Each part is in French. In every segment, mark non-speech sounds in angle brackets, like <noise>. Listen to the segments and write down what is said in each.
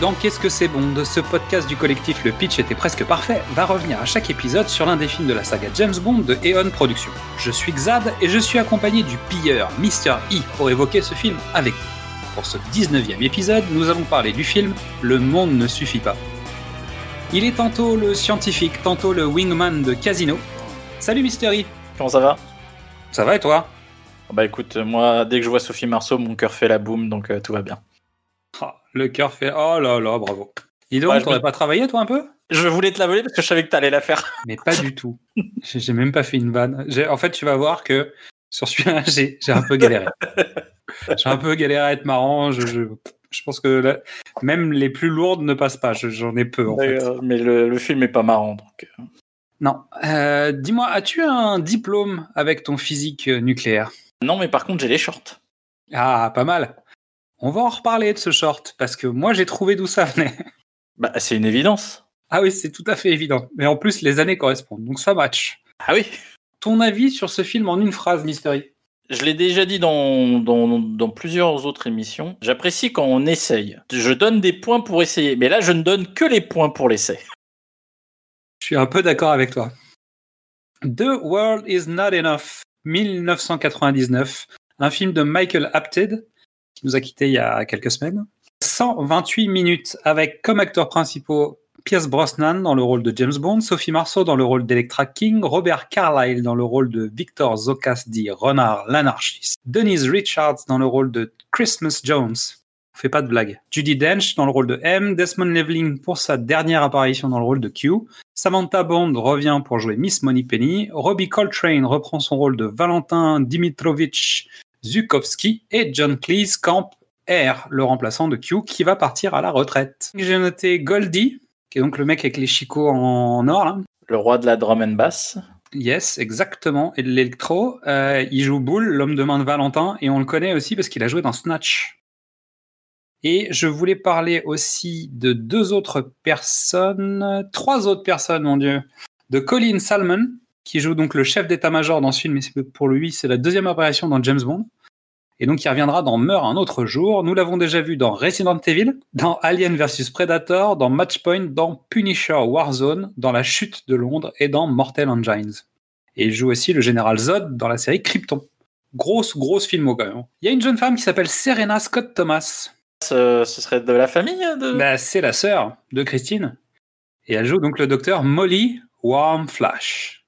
Dans Qu'est-ce que c'est bon de ce podcast du collectif Le Pitch était presque parfait va revenir à chaque épisode sur l'un des films de la saga James Bond de Eon Productions. Je suis Xad et je suis accompagné du pilleur Mr. E pour évoquer ce film avec vous. Pour ce 19e épisode, nous allons parler du film Le monde ne suffit pas. Il est tantôt le scientifique, tantôt le wingman de Casino. Salut Mr. E Comment ça va? Ça va et toi? Bah écoute, moi, dès que je vois Sophie Marceau, mon cœur fait la boum, donc euh, tout va bien. Ah, Le cœur fait Oh là là, bravo. Dis donc, Ouais, je t'aurais me- pas travaillé toi un peu? Je voulais te la voler parce que je savais que t'allais la faire. <laughs> Mais pas du tout. J'ai j'ai même pas fait une vanne. J'ai- En fait, tu vas voir que sur celui-là, <laughs> j'ai j'ai un peu galéré. J'ai un peu galéré à être marrant. Je, je, je pense que même les plus lourdes ne passent pas. Je- J'en ai peu, en fait. Euh, Mais le, le film est pas marrant. Donc... euh. Non. Euh, Dis-moi, as-tu un diplôme avec ton physique euh, nucléaire? Non, mais par contre, j'ai les shorts. Ah, pas mal. On va en reparler de ce short, parce que moi, j'ai trouvé d'où ça venait. <laughs> Bah, c'est une évidence. Ah oui, c'est tout à fait évident. Mais en plus, les années correspondent, donc ça match. Ah oui Ton avis sur ce film en une phrase, Mystery? Je l'ai déjà dit dans, dans, dans plusieurs autres émissions. J'apprécie quand on essaye. Je donne des points pour essayer. Mais là, je ne donne que les points pour l'essai. Je suis un peu d'accord avec toi. The World is Not Enough, 1999, un film de Michael Apted, qui nous a quittés il y a quelques semaines. 128 minutes avec comme acteurs principaux Pierce Brosnan dans le rôle de James Bond, Sophie Marceau dans le rôle d'Electra King, Robert Carlyle dans le rôle de Victor Zokas dit Renard l'anarchiste, Denise Richards dans le rôle de Christmas Jones, fait pas de blague, Judy Dench dans le rôle de M, Desmond Llewellyn pour sa dernière apparition dans le rôle de Q, Samantha Bond revient pour jouer Miss Moneypenny, Robbie Coltrane reprend son rôle de Valentin Dimitrovich Zukovsky et John Cleese camp R, le remplaçant de Q, qui va partir à la retraite. J'ai noté Goldie, qui est donc le mec avec les chicots en or, là. Le roi de la drum and bass. Yes, exactement. Et de l'électro. Euh, il joue Bull, l'homme de main de Valentin, et on le connaît aussi parce qu'il a joué dans Snatch. Et je voulais parler aussi de deux autres personnes, trois autres personnes, mon Dieu. De Colin Salmon, qui joue donc le chef d'état-major dans ce film, et pour lui, c'est la deuxième apparition dans James Bond. Et donc, il reviendra dans Meurt un autre jour. Nous l'avons déjà vu dans Resident Evil, dans Alien vs Predator, dans Matchpoint, dans Punisher Warzone, dans La Chute de Londres et dans Mortal Engines. Et il joue aussi le général Zod dans la série Krypton. Grosse, grosse filmo quand même. Il y a une jeune femme qui s'appelle Serena Scott Thomas. Ce, ce serait de la famille de... Bah, c'est la sœur de Christine. Et elle joue donc le docteur Molly Warmflash,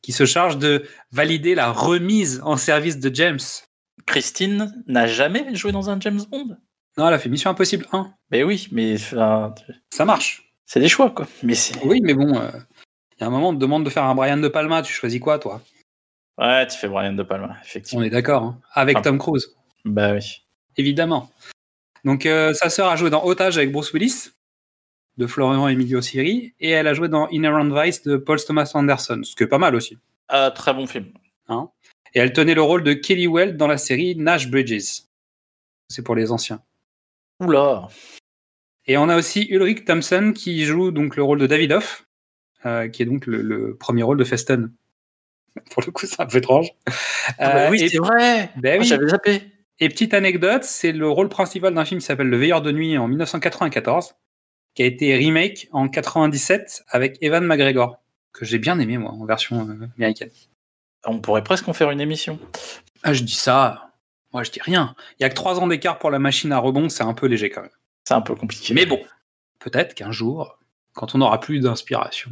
qui se charge de valider la remise en service de James. Christine n'a jamais joué dans un James Bond Non, elle a fait Mission Impossible 1. Mais oui, mais Ça marche. c'est des choix, quoi. Mais. Oui, mais bon, euh, il y a un moment, on te demande de faire un Brian De Palma. Tu choisis quoi, toi? Ouais, tu fais Brian De Palma, On effectivement. est d'accord. hein. Avec Ah. Tom Cruise. Bah oui. Évidemment. Donc, euh, sa sœur a joué dans Otage avec Bruce Willis, de Florian Emilio Siri, et elle a joué dans Inherent Vice de Paul Thomas Anderson, ce qui est pas mal aussi. Ah, très bon film. Et elle tenait le rôle de Kelly Weld dans la série Nash Bridges. C'est pour les anciens. Oula. Et on a aussi Ulrich Thompson qui joue donc le rôle de Davidoff, euh, qui est donc le, le premier rôle de Feston. Pour le coup, c'est un peu étrange. Ah bah Euh, oui, et- c'est vrai. Ben Ah. J'avais zappé. Et petite anecdote, c'est le rôle principal d'un film qui s'appelle Le Veilleur de nuit en 1994, qui a été remake en 97 avec Evan McGregor, que j'ai bien aimé moi en version euh, américaine. On pourrait presque en faire une émission. Ah, je dis ça, moi je dis rien. Il y a que trois ans d'écart pour la machine à rebond, c'est un peu léger quand même. C'est un peu compliqué. Mais bon, peut-être qu'un jour, quand on aura plus d'inspiration,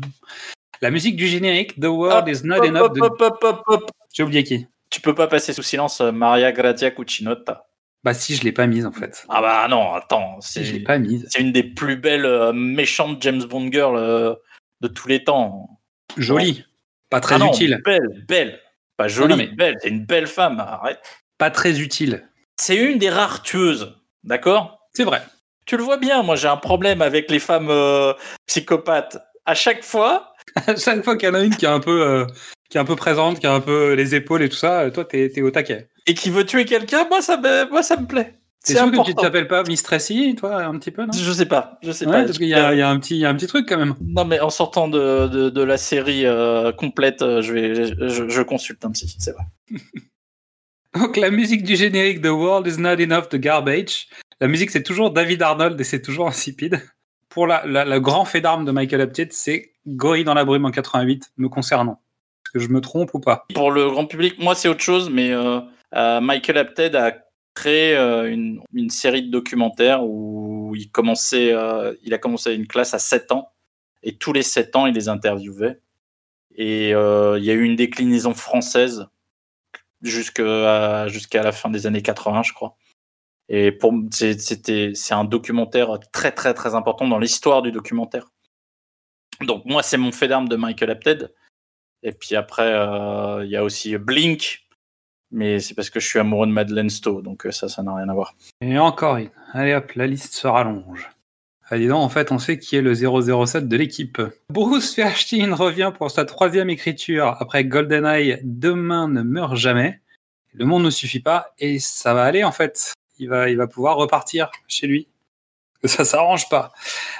la musique du générique The World Hop, is not hop, enough. hop, de- hop, hop, hop, hop. J'ai oublié qui. Tu peux pas passer sous silence euh, Maria Grazia Cucinotta. Bah si, je l'ai pas mise en fait. Ah bah non, attends. Si, je l'ai C'est pas mise. c'est une des plus belles euh, méchantes James Bond girl euh, de tous les temps. Jolie, pas très Ah non, utile. Belle, belle. Pas jolie, non, mais- belle. C'est une belle femme. Arrête. Pas très utile. C'est une des rares tueuses. D'accord? C'est vrai. Tu le vois bien, moi j'ai un problème avec les femmes euh, psychopathes. À chaque fois, <laughs> À chaque fois qu'il y en a une qui est un peu, euh, qui est un peu présente, qui a un peu les épaules et tout ça, euh, toi, t'es es au taquet. et qui veut tuer quelqu'un, moi ça me, moi, ça me plaît. C'est sûr que tu t'appelles pas Miss Tracy, toi, un petit peu, non? Je sais pas, je sais Ouais, pas. parce qu'il y, a- il y a un petit, il y a un petit truc quand même. Non, mais en sortant de, de, de la série euh, complète, euh, je, vais, je, je consulte un psy, c'est vrai. <laughs> Donc la musique du générique The World is Not Enough de Garbage, La musique, c'est toujours David Arnold et c'est toujours insipide. Pour la, la- le grand fait d'armes de Michael Apted, c'est Gorille dans la brume en 88, me concernant. Est-ce que je me trompe ou pas? Pour le grand public, moi c'est autre chose, mais euh, euh, Michael Apted a créé euh, une, une série de documentaires où il commençait, euh, il a commencé une classe à 7 ans et tous les 7 ans il les interviewait. Et euh, il y a eu une déclinaison française jusqu'à jusqu'à la fin des années 80, je crois. Et pour c'était c'est un documentaire très très très important dans l'histoire du documentaire. Donc moi c'est mon fait d'arme de Michael Apted. Et puis après il y a aussi Blink, mais c'est parce que je suis amoureux de Madeleine Stowe, donc euh, ça ça n'a rien à voir. Et encore une. Allez hop, la liste se rallonge. Allez donc, en fait, on sait qui est le 007 de l'équipe. Bruce Fairstein revient pour sa troisième écriture après GoldenEye Demain ne meurt jamais. Le monde ne suffit pas et ça va aller en fait. Il va, il va pouvoir repartir chez lui. <laughs> Ça s'arrange pas.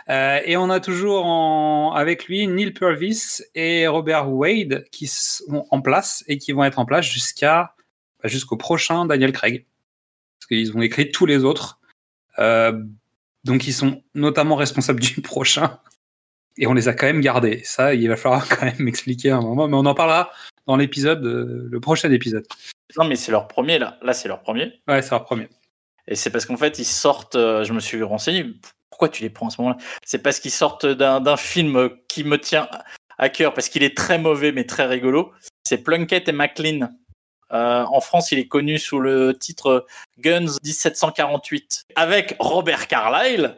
Euh, et on a toujours avec lui Neil Purvis et Robert Wade qui sont en place et qui vont être en place jusqu'à jusqu'au prochain Daniel Craig parce qu'ils ont écrit tous les autres. Euh, donc ils sont notamment responsables <laughs> du prochain. Et on les a quand même gardés. Ça, il va falloir quand même <laughs> m'expliquer un moment, mais on en parlera dans l'épisode, euh, le prochain épisode. Non mais c'est leur premier là, là c'est leur premier. Ouais, c'est leur premier. Et c'est parce qu'en fait, ils sortent, euh, je me suis renseigné, pourquoi tu les prends à ce moment-là? C'est parce qu'ils sortent d'un d'un film qui me tient à cœur, parce qu'il est très mauvais mais très rigolo. C'est Plunkett et McLean. Euh, en France, il est connu sous le titre Guns 1748, avec Robert Carlyle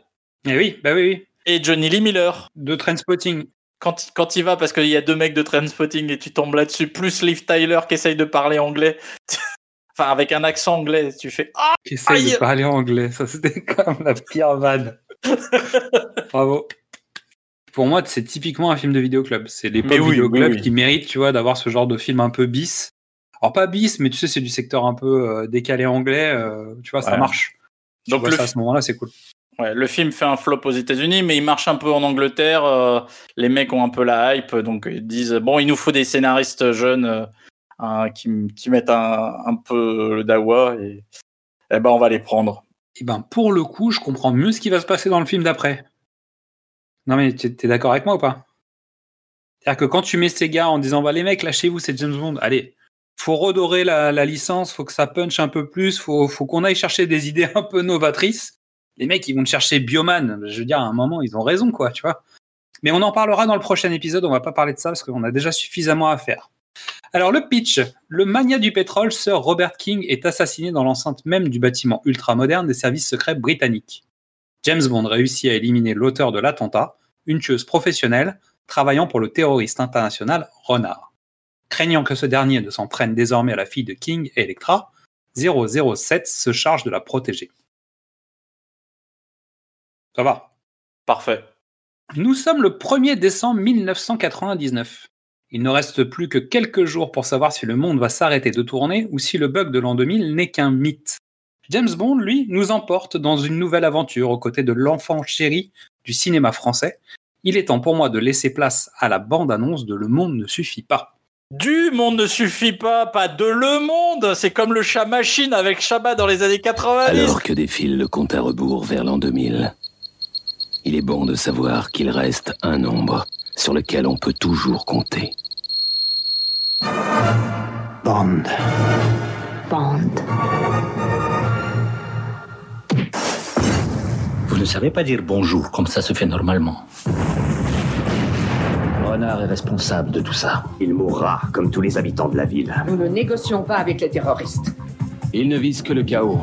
Et oui, bah oui, oui. et Johnny Lee Miller. De Trainspotting. Quand, quand il va, parce qu'il y a deux mecs de Trainspotting et tu tombes là-dessus, plus Liv Tyler qui essaye de parler anglais, <laughs> enfin avec un accent anglais, tu fais Ah Qui essaye Aïe de parler anglais. Ça, c'était <laughs> comme la pire vanne. <laughs> Bravo. Pour moi, c'est typiquement un film de vidéoclub. C'est l'époque oui, vidéoclub oui, oui. qui mérite, tu vois, d'avoir ce genre de film un peu bis. Alors pas bis, mais tu sais, c'est du secteur un peu euh, décalé anglais. euh, tu vois, ça marche. Tu Donc vois le ça à ce moment-là, c'est cool. Ouais, le film fait un flop aux États-Unis, mais il marche un peu en Angleterre. euh, les mecs ont un peu la hype, donc ils disent bon, il nous faut des scénaristes jeunes euh, hein, qui, qui mettent un, un peu le dawa et eh ben on va les prendre. Et ben, pour le coup, je comprends mieux ce qui va se passer dans le film d'après. Non, mais tu es d'accord avec moi ou pas? C'est-à-dire que quand tu mets ces gars en disant, bah, les mecs, lâchez-vous, c'est James Bond, allez, faut redorer la, licence, faut que ça punch un peu plus, faut, qu'on aille chercher des idées un peu novatrices. Les mecs, ils vont chercher Bioman. Je veux dire, à un moment, ils ont raison, quoi, tu vois. Mais on en parlera dans le prochain épisode, on va pas parler de ça parce qu'on a déjà suffisamment à faire. Alors, le pitch. Le mania du pétrole, Sir Robert King, est assassiné dans l'enceinte même du bâtiment ultramoderne des services secrets britanniques. James Bond réussit à éliminer l'auteur de l'attentat, une tueuse professionnelle travaillant pour le terroriste international Renard. Craignant que ce dernier ne s'en prenne désormais à la fille de King, Electra, 007 se charge de la protéger. Ça va. Parfait. Nous sommes le 1er décembre 1999. Il ne reste plus que quelques jours pour savoir si le monde va s'arrêter de tourner ou si le bug de l'an 2000 n'est qu'un mythe. James Bond, lui, nous emporte dans une nouvelle aventure aux côtés de l'enfant chéri du cinéma français. Il est temps pour moi de laisser place à la bande-annonce de Le Monde ne suffit pas. Du monde ne suffit pas, pas de le monde. C'est comme le chat machine avec Chabat dans les années 90. Alors que défile le compte à rebours vers l'an 2000, il est bon de savoir qu'il reste un nombre sur lequel on peut toujours compter. Bond. Bond. Vous ne savez pas dire bonjour comme ça se fait normalement. Renard est responsable de tout ça. Il mourra, comme tous les habitants de la ville. Nous ne négocions pas avec les terroristes. Il ne vise que le chaos.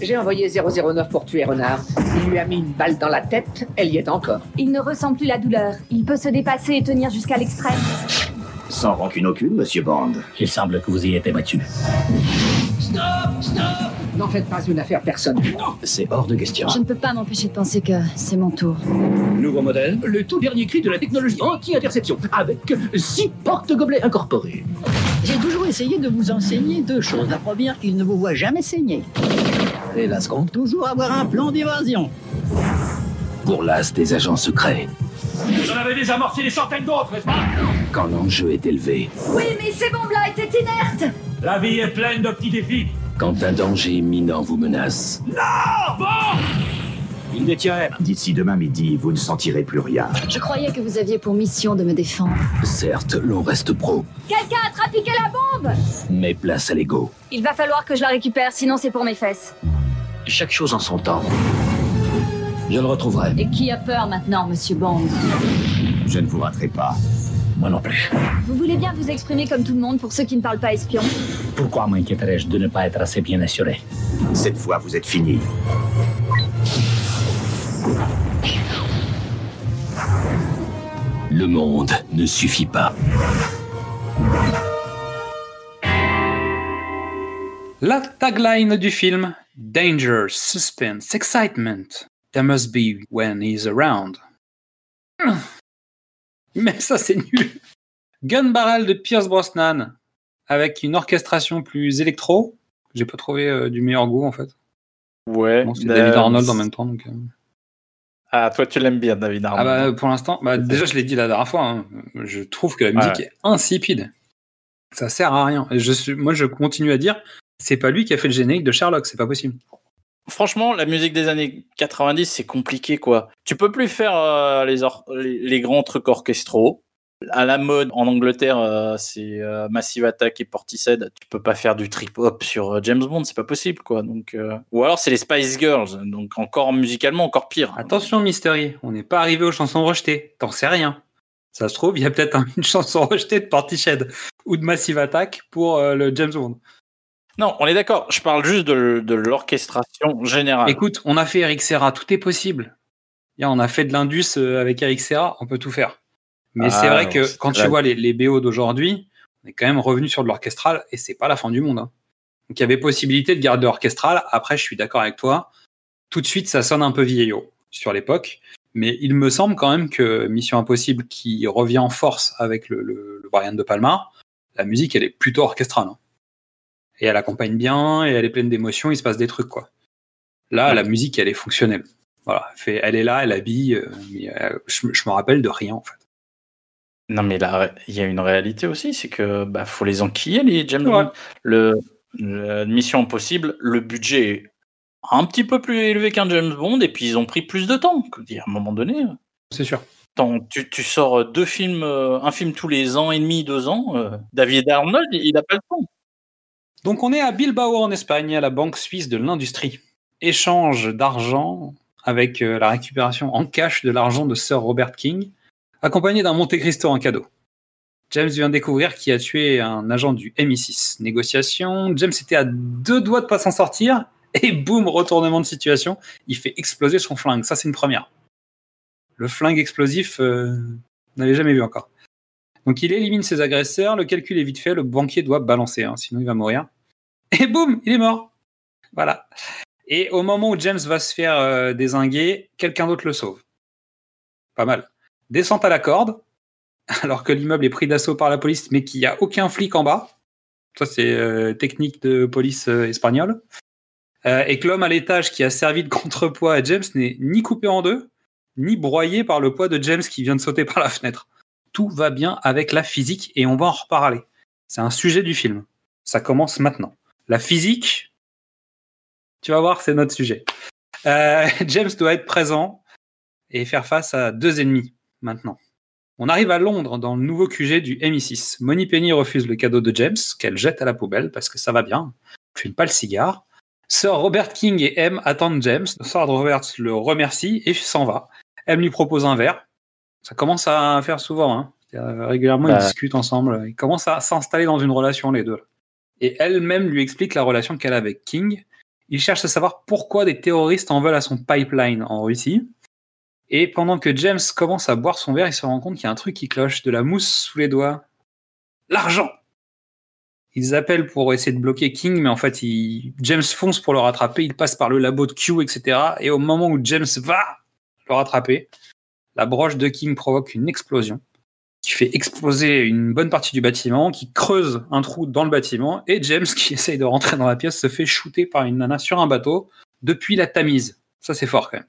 J'ai envoyé 009 pour tuer Renard. Il lui a mis une balle dans la tête, elle y est encore. Il ne ressent plus la douleur. Il peut se dépasser et tenir jusqu'à l'extrême. Sans rancune aucune, monsieur Bond. Il semble que vous y été battu. N'en faites pas une affaire personnelle. C'est hors de question. Je ne peux pas m'empêcher de penser que c'est mon tour. Nouveau modèle Le tout dernier cri de la technologie anti-interception, avec six porte-gobelets incorporés. J'ai toujours essayé de vous enseigner deux choses. La première, il ne vous voit jamais saigner. Et la seconde, toujours avoir un plan d'évasion. Pour l'as des agents secrets, Vous en avez déjà amorcé des centaines d'autres, n'est-ce pas? Quand l'enjeu est élevé, Oui, mais ces bombes-là étaient inertes La vie est pleine de petits défis. Quand un danger imminent vous menace, Il détient M. D'ici demain midi, vous ne sentirez plus rien. Je croyais que vous aviez pour mission de me défendre. certes, l'on reste pro, Quelqu'un a trafiqué la bombe mais place à l'ego. Il va falloir que je la récupère, sinon c'est pour mes fesses. Chaque chose en son temps. Je le retrouverai. Et qui a peur maintenant, monsieur Bond? Je ne vous raterai pas. Moi non plus. Vous voulez bien vous exprimer comme tout le monde pour ceux qui ne parlent pas espion? Pourquoi m'inquiéterais-je de ne pas être assez bien assuré? Cette fois, vous êtes fini. Le monde ne suffit pas. La tagline du film Danger, suspense, excitement. There must be when he's around. Mais ça, c'est nul. Gun Barrel de Pierce Brosnan avec une orchestration plus électro. J'ai pas trouvé euh, du meilleur goût en fait. Ouais. Bon, c'est David Arnold en même temps. Donc, euh. Ah, toi, tu l'aimes bien, David Ah Arnold. bah, pour l'instant, bah, déjà je l'ai dit la dernière fois, hein, je trouve que la musique Ouais. est insipide. Ça sert à rien. Et je suis, moi, je continue à dire, c'est pas lui qui a fait le générique de Sherlock, c'est pas possible. Franchement, la musique des années 90, c'est compliqué, quoi. Tu peux plus faire euh, les, or- les, les grands trucs orchestraux. À la mode, en Angleterre, euh, c'est euh, Massive Attack et Portishead. Tu peux pas faire du trip-hop sur euh, James Bond, c'est pas possible, quoi. Donc, Ou alors, c'est les Spice Girls. Donc, encore musicalement, encore pire. Attention, Mystery, on n'est pas arrivé aux chansons rejetées. T'en sais rien. Ça se trouve, il y a peut-être un- <laughs> une chanson rejetée de Portishead ou de Massive Attack pour le James Bond. Non, on est d'accord. Je parle juste de, de l'orchestration générale. Écoute, on a fait Eric Serra, tout est possible. On a fait de l'Indus avec Eric Serra, on peut tout faire. Mais Ah, c'est vrai non, que quand vrai. tu vois les, les BO d'aujourd'hui, on est quand même revenu sur de l'orchestral et c'est pas la fin du monde. hein. Donc il y avait possibilité de garder orchestral. Après, je suis d'accord avec toi. Tout de suite, ça sonne un peu vieillot sur l'époque. Mais il me semble quand même que Mission Impossible, qui revient en force avec le, le, le Brian De Palma, la musique, elle est plutôt orchestrale. hein. Et elle accompagne bien, et elle est pleine d'émotions, il se passe des trucs, quoi. Là, la musique, elle est fonctionnelle. Voilà, elle, fait- elle est là, elle habille, euh, mais euh, je, je me rappelle de rien, en fait. Non, mais là, il y a une réalité aussi, c'est que bah, faut les enquiller, les James Ouais. Bond. Le, le- Mission Impossible, le budget est un petit peu plus élevé qu'un James Bond, et puis ils ont pris plus de temps. À un moment donné, C'est sûr. tu, tu sors deux films, euh, un film tous les ans et demi, deux ans. euh, David Arnold, il n'a pas le temps. Donc on est à Bilbao en Espagne, à la Banque suisse de l'industrie. Échange d'argent avec euh, la récupération en cash de l'argent de Sir Robert King, accompagné d'un Monte Cristo en cadeau. James vient découvrir qui a tué un agent du MI6. Négociation, James était à deux doigts de pas s'en sortir, et boum, retournement de situation, il fait exploser son flingue. Ça, c'est une première. Le flingue explosif, euh, n'avait jamais vu encore. Donc il élimine ses agresseurs, le calcul est vite fait, le banquier doit balancer, hein, sinon il va mourir. Et boum, il est mort. Voilà. Et au moment où James va se faire euh, désinguer, quelqu'un d'autre le sauve. Pas mal. Descente à la corde, <laughs> alors que l'immeuble est pris d'assaut par la police, mais qu'il n'y a aucun flic en bas. Ça, c'est euh, technique de police euh, espagnole. Euh, et que l'homme à l'étage qui a servi de <laughs> contrepoids à James n'est ni coupé en deux, ni broyé par le poids de James qui vient de sauter par la fenêtre. Tout va bien avec la physique et on va en reparler. C'est un sujet du film. Ça commence maintenant. La physique, tu vas voir, c'est notre sujet. <laughs> James doit être présent et faire face à deux ennemis maintenant. On arrive à Londres dans le nouveau QG du MI6. Moni Penny refuse le cadeau de James, qu'elle jette à la poubelle parce que ça va bien. Fume pas le cigare. Sir Robert King et M attendent James. Sir Robert le remercie et s'en va. M lui propose un verre. Ça commence à faire souvent. Hein. Régulièrement, ils Ouais. discutent ensemble. Ils commencent à s'installer dans une relation, les deux. Et elle-même lui explique la relation qu'elle a avec King. Il cherche à savoir pourquoi des terroristes en veulent à son pipeline en Russie. Et pendant que James commence à boire son verre, il se rend compte qu'il y a un truc qui cloche, de la mousse sous les doigts. L'argent Ils appellent pour essayer de bloquer King, mais en fait, James fonce pour le rattraper, il passe par le labo de Q, etc. Et au moment où James va le rattraper, la broche de King provoque une explosion qui fait exploser une bonne partie du bâtiment, qui creuse un trou dans le bâtiment, et James, <laughs> qui essaye de rentrer dans la pièce, se fait shooter par une nana sur un bateau depuis la Tamise. Ça, c'est fort quand même.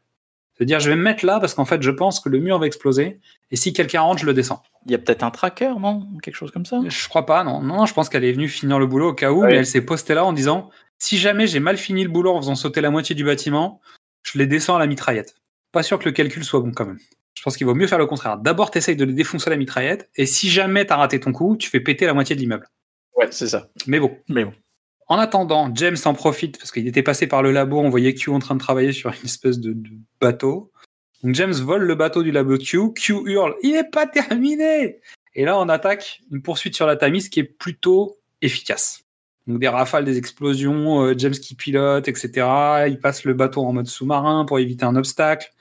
C'est-à-dire, je vais me mettre là parce qu'en fait, je pense que le mur va exploser, et si quelqu'un rentre, je le descends. Il y a peut-être un tracker, non? Quelque chose comme ça? Je crois pas, non. Non, je pense qu'elle est venue finir le boulot au cas où, Ouais. mais elle s'est postée là en disant Si jamais j'ai mal fini le boulot en faisant sauter la moitié du bâtiment, je les descends à la mitraillette. Pas sûr que le calcul soit bon quand même. Je pense qu'il vaut mieux faire le contraire. D'abord, t'essayes de les défoncer à la mitraillette, et si jamais t'as raté ton coup, tu fais péter la moitié de l'immeuble. Ouais, c'est ça. Mais bon. Mais bon. En attendant, James en profite parce qu'il était passé par le labo. On voyait Q en train de travailler sur une espèce de, bateau. James vole le bateau du labo Q. Q hurle Il n'est pas terminé Et là, on attaque une poursuite sur la Tamise qui est plutôt efficace. Donc des rafales, des explosions, euh, James qui pilote, etc. Il passe le bateau en mode sous-marin pour éviter un obstacle.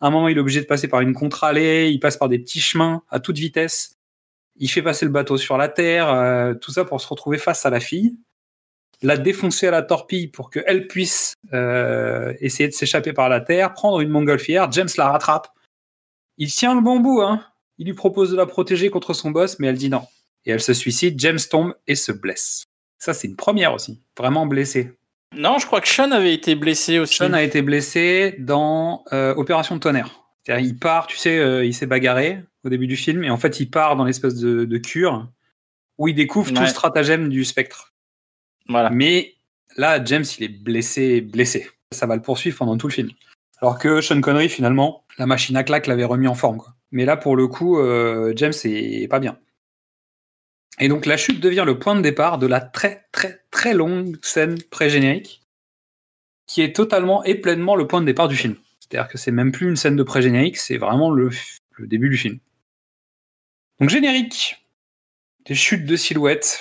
À un moment, il est obligé de passer par une contre-allée. Il passe par des petits chemins à toute vitesse. Il fait passer le bateau sur la terre. euh, tout ça pour se retrouver face à la fille la défoncer à la torpille pour qu'elle puisse euh, essayer de s'échapper par la terre, prendre une montgolfière. James la rattrape. Il tient le bon bout, hein. Il lui propose de la protéger contre son boss, mais elle dit non. Et elle se suicide. James tombe et se blesse. Ça, c'est une première aussi. Vraiment blessé. Non, je crois que Sean avait été blessé aussi. Sean a été blessé dans euh, Opération Tonnerre. C'est-à-dire, il part, tu sais, euh, il s'est bagarré au début du film, et en fait, il part dans l'espèce de, de cure où il découvre tout le stratagème du spectre. Mais là, James, il est blessé, blessé. Ça va le poursuivre pendant tout le film. Alors que Sean Connery, finalement, la machine à claque l'avait remis en forme. Mais là, pour le coup, euh, James est pas bien. Et donc, la chute devient le point de départ de la très, très, très longue scène pré-générique, qui est totalement et pleinement le point de départ du film. C'est-à-dire que c'est même plus une scène de pré-générique, c'est vraiment le, le début du film. Donc, générique. Des chutes de silhouettes,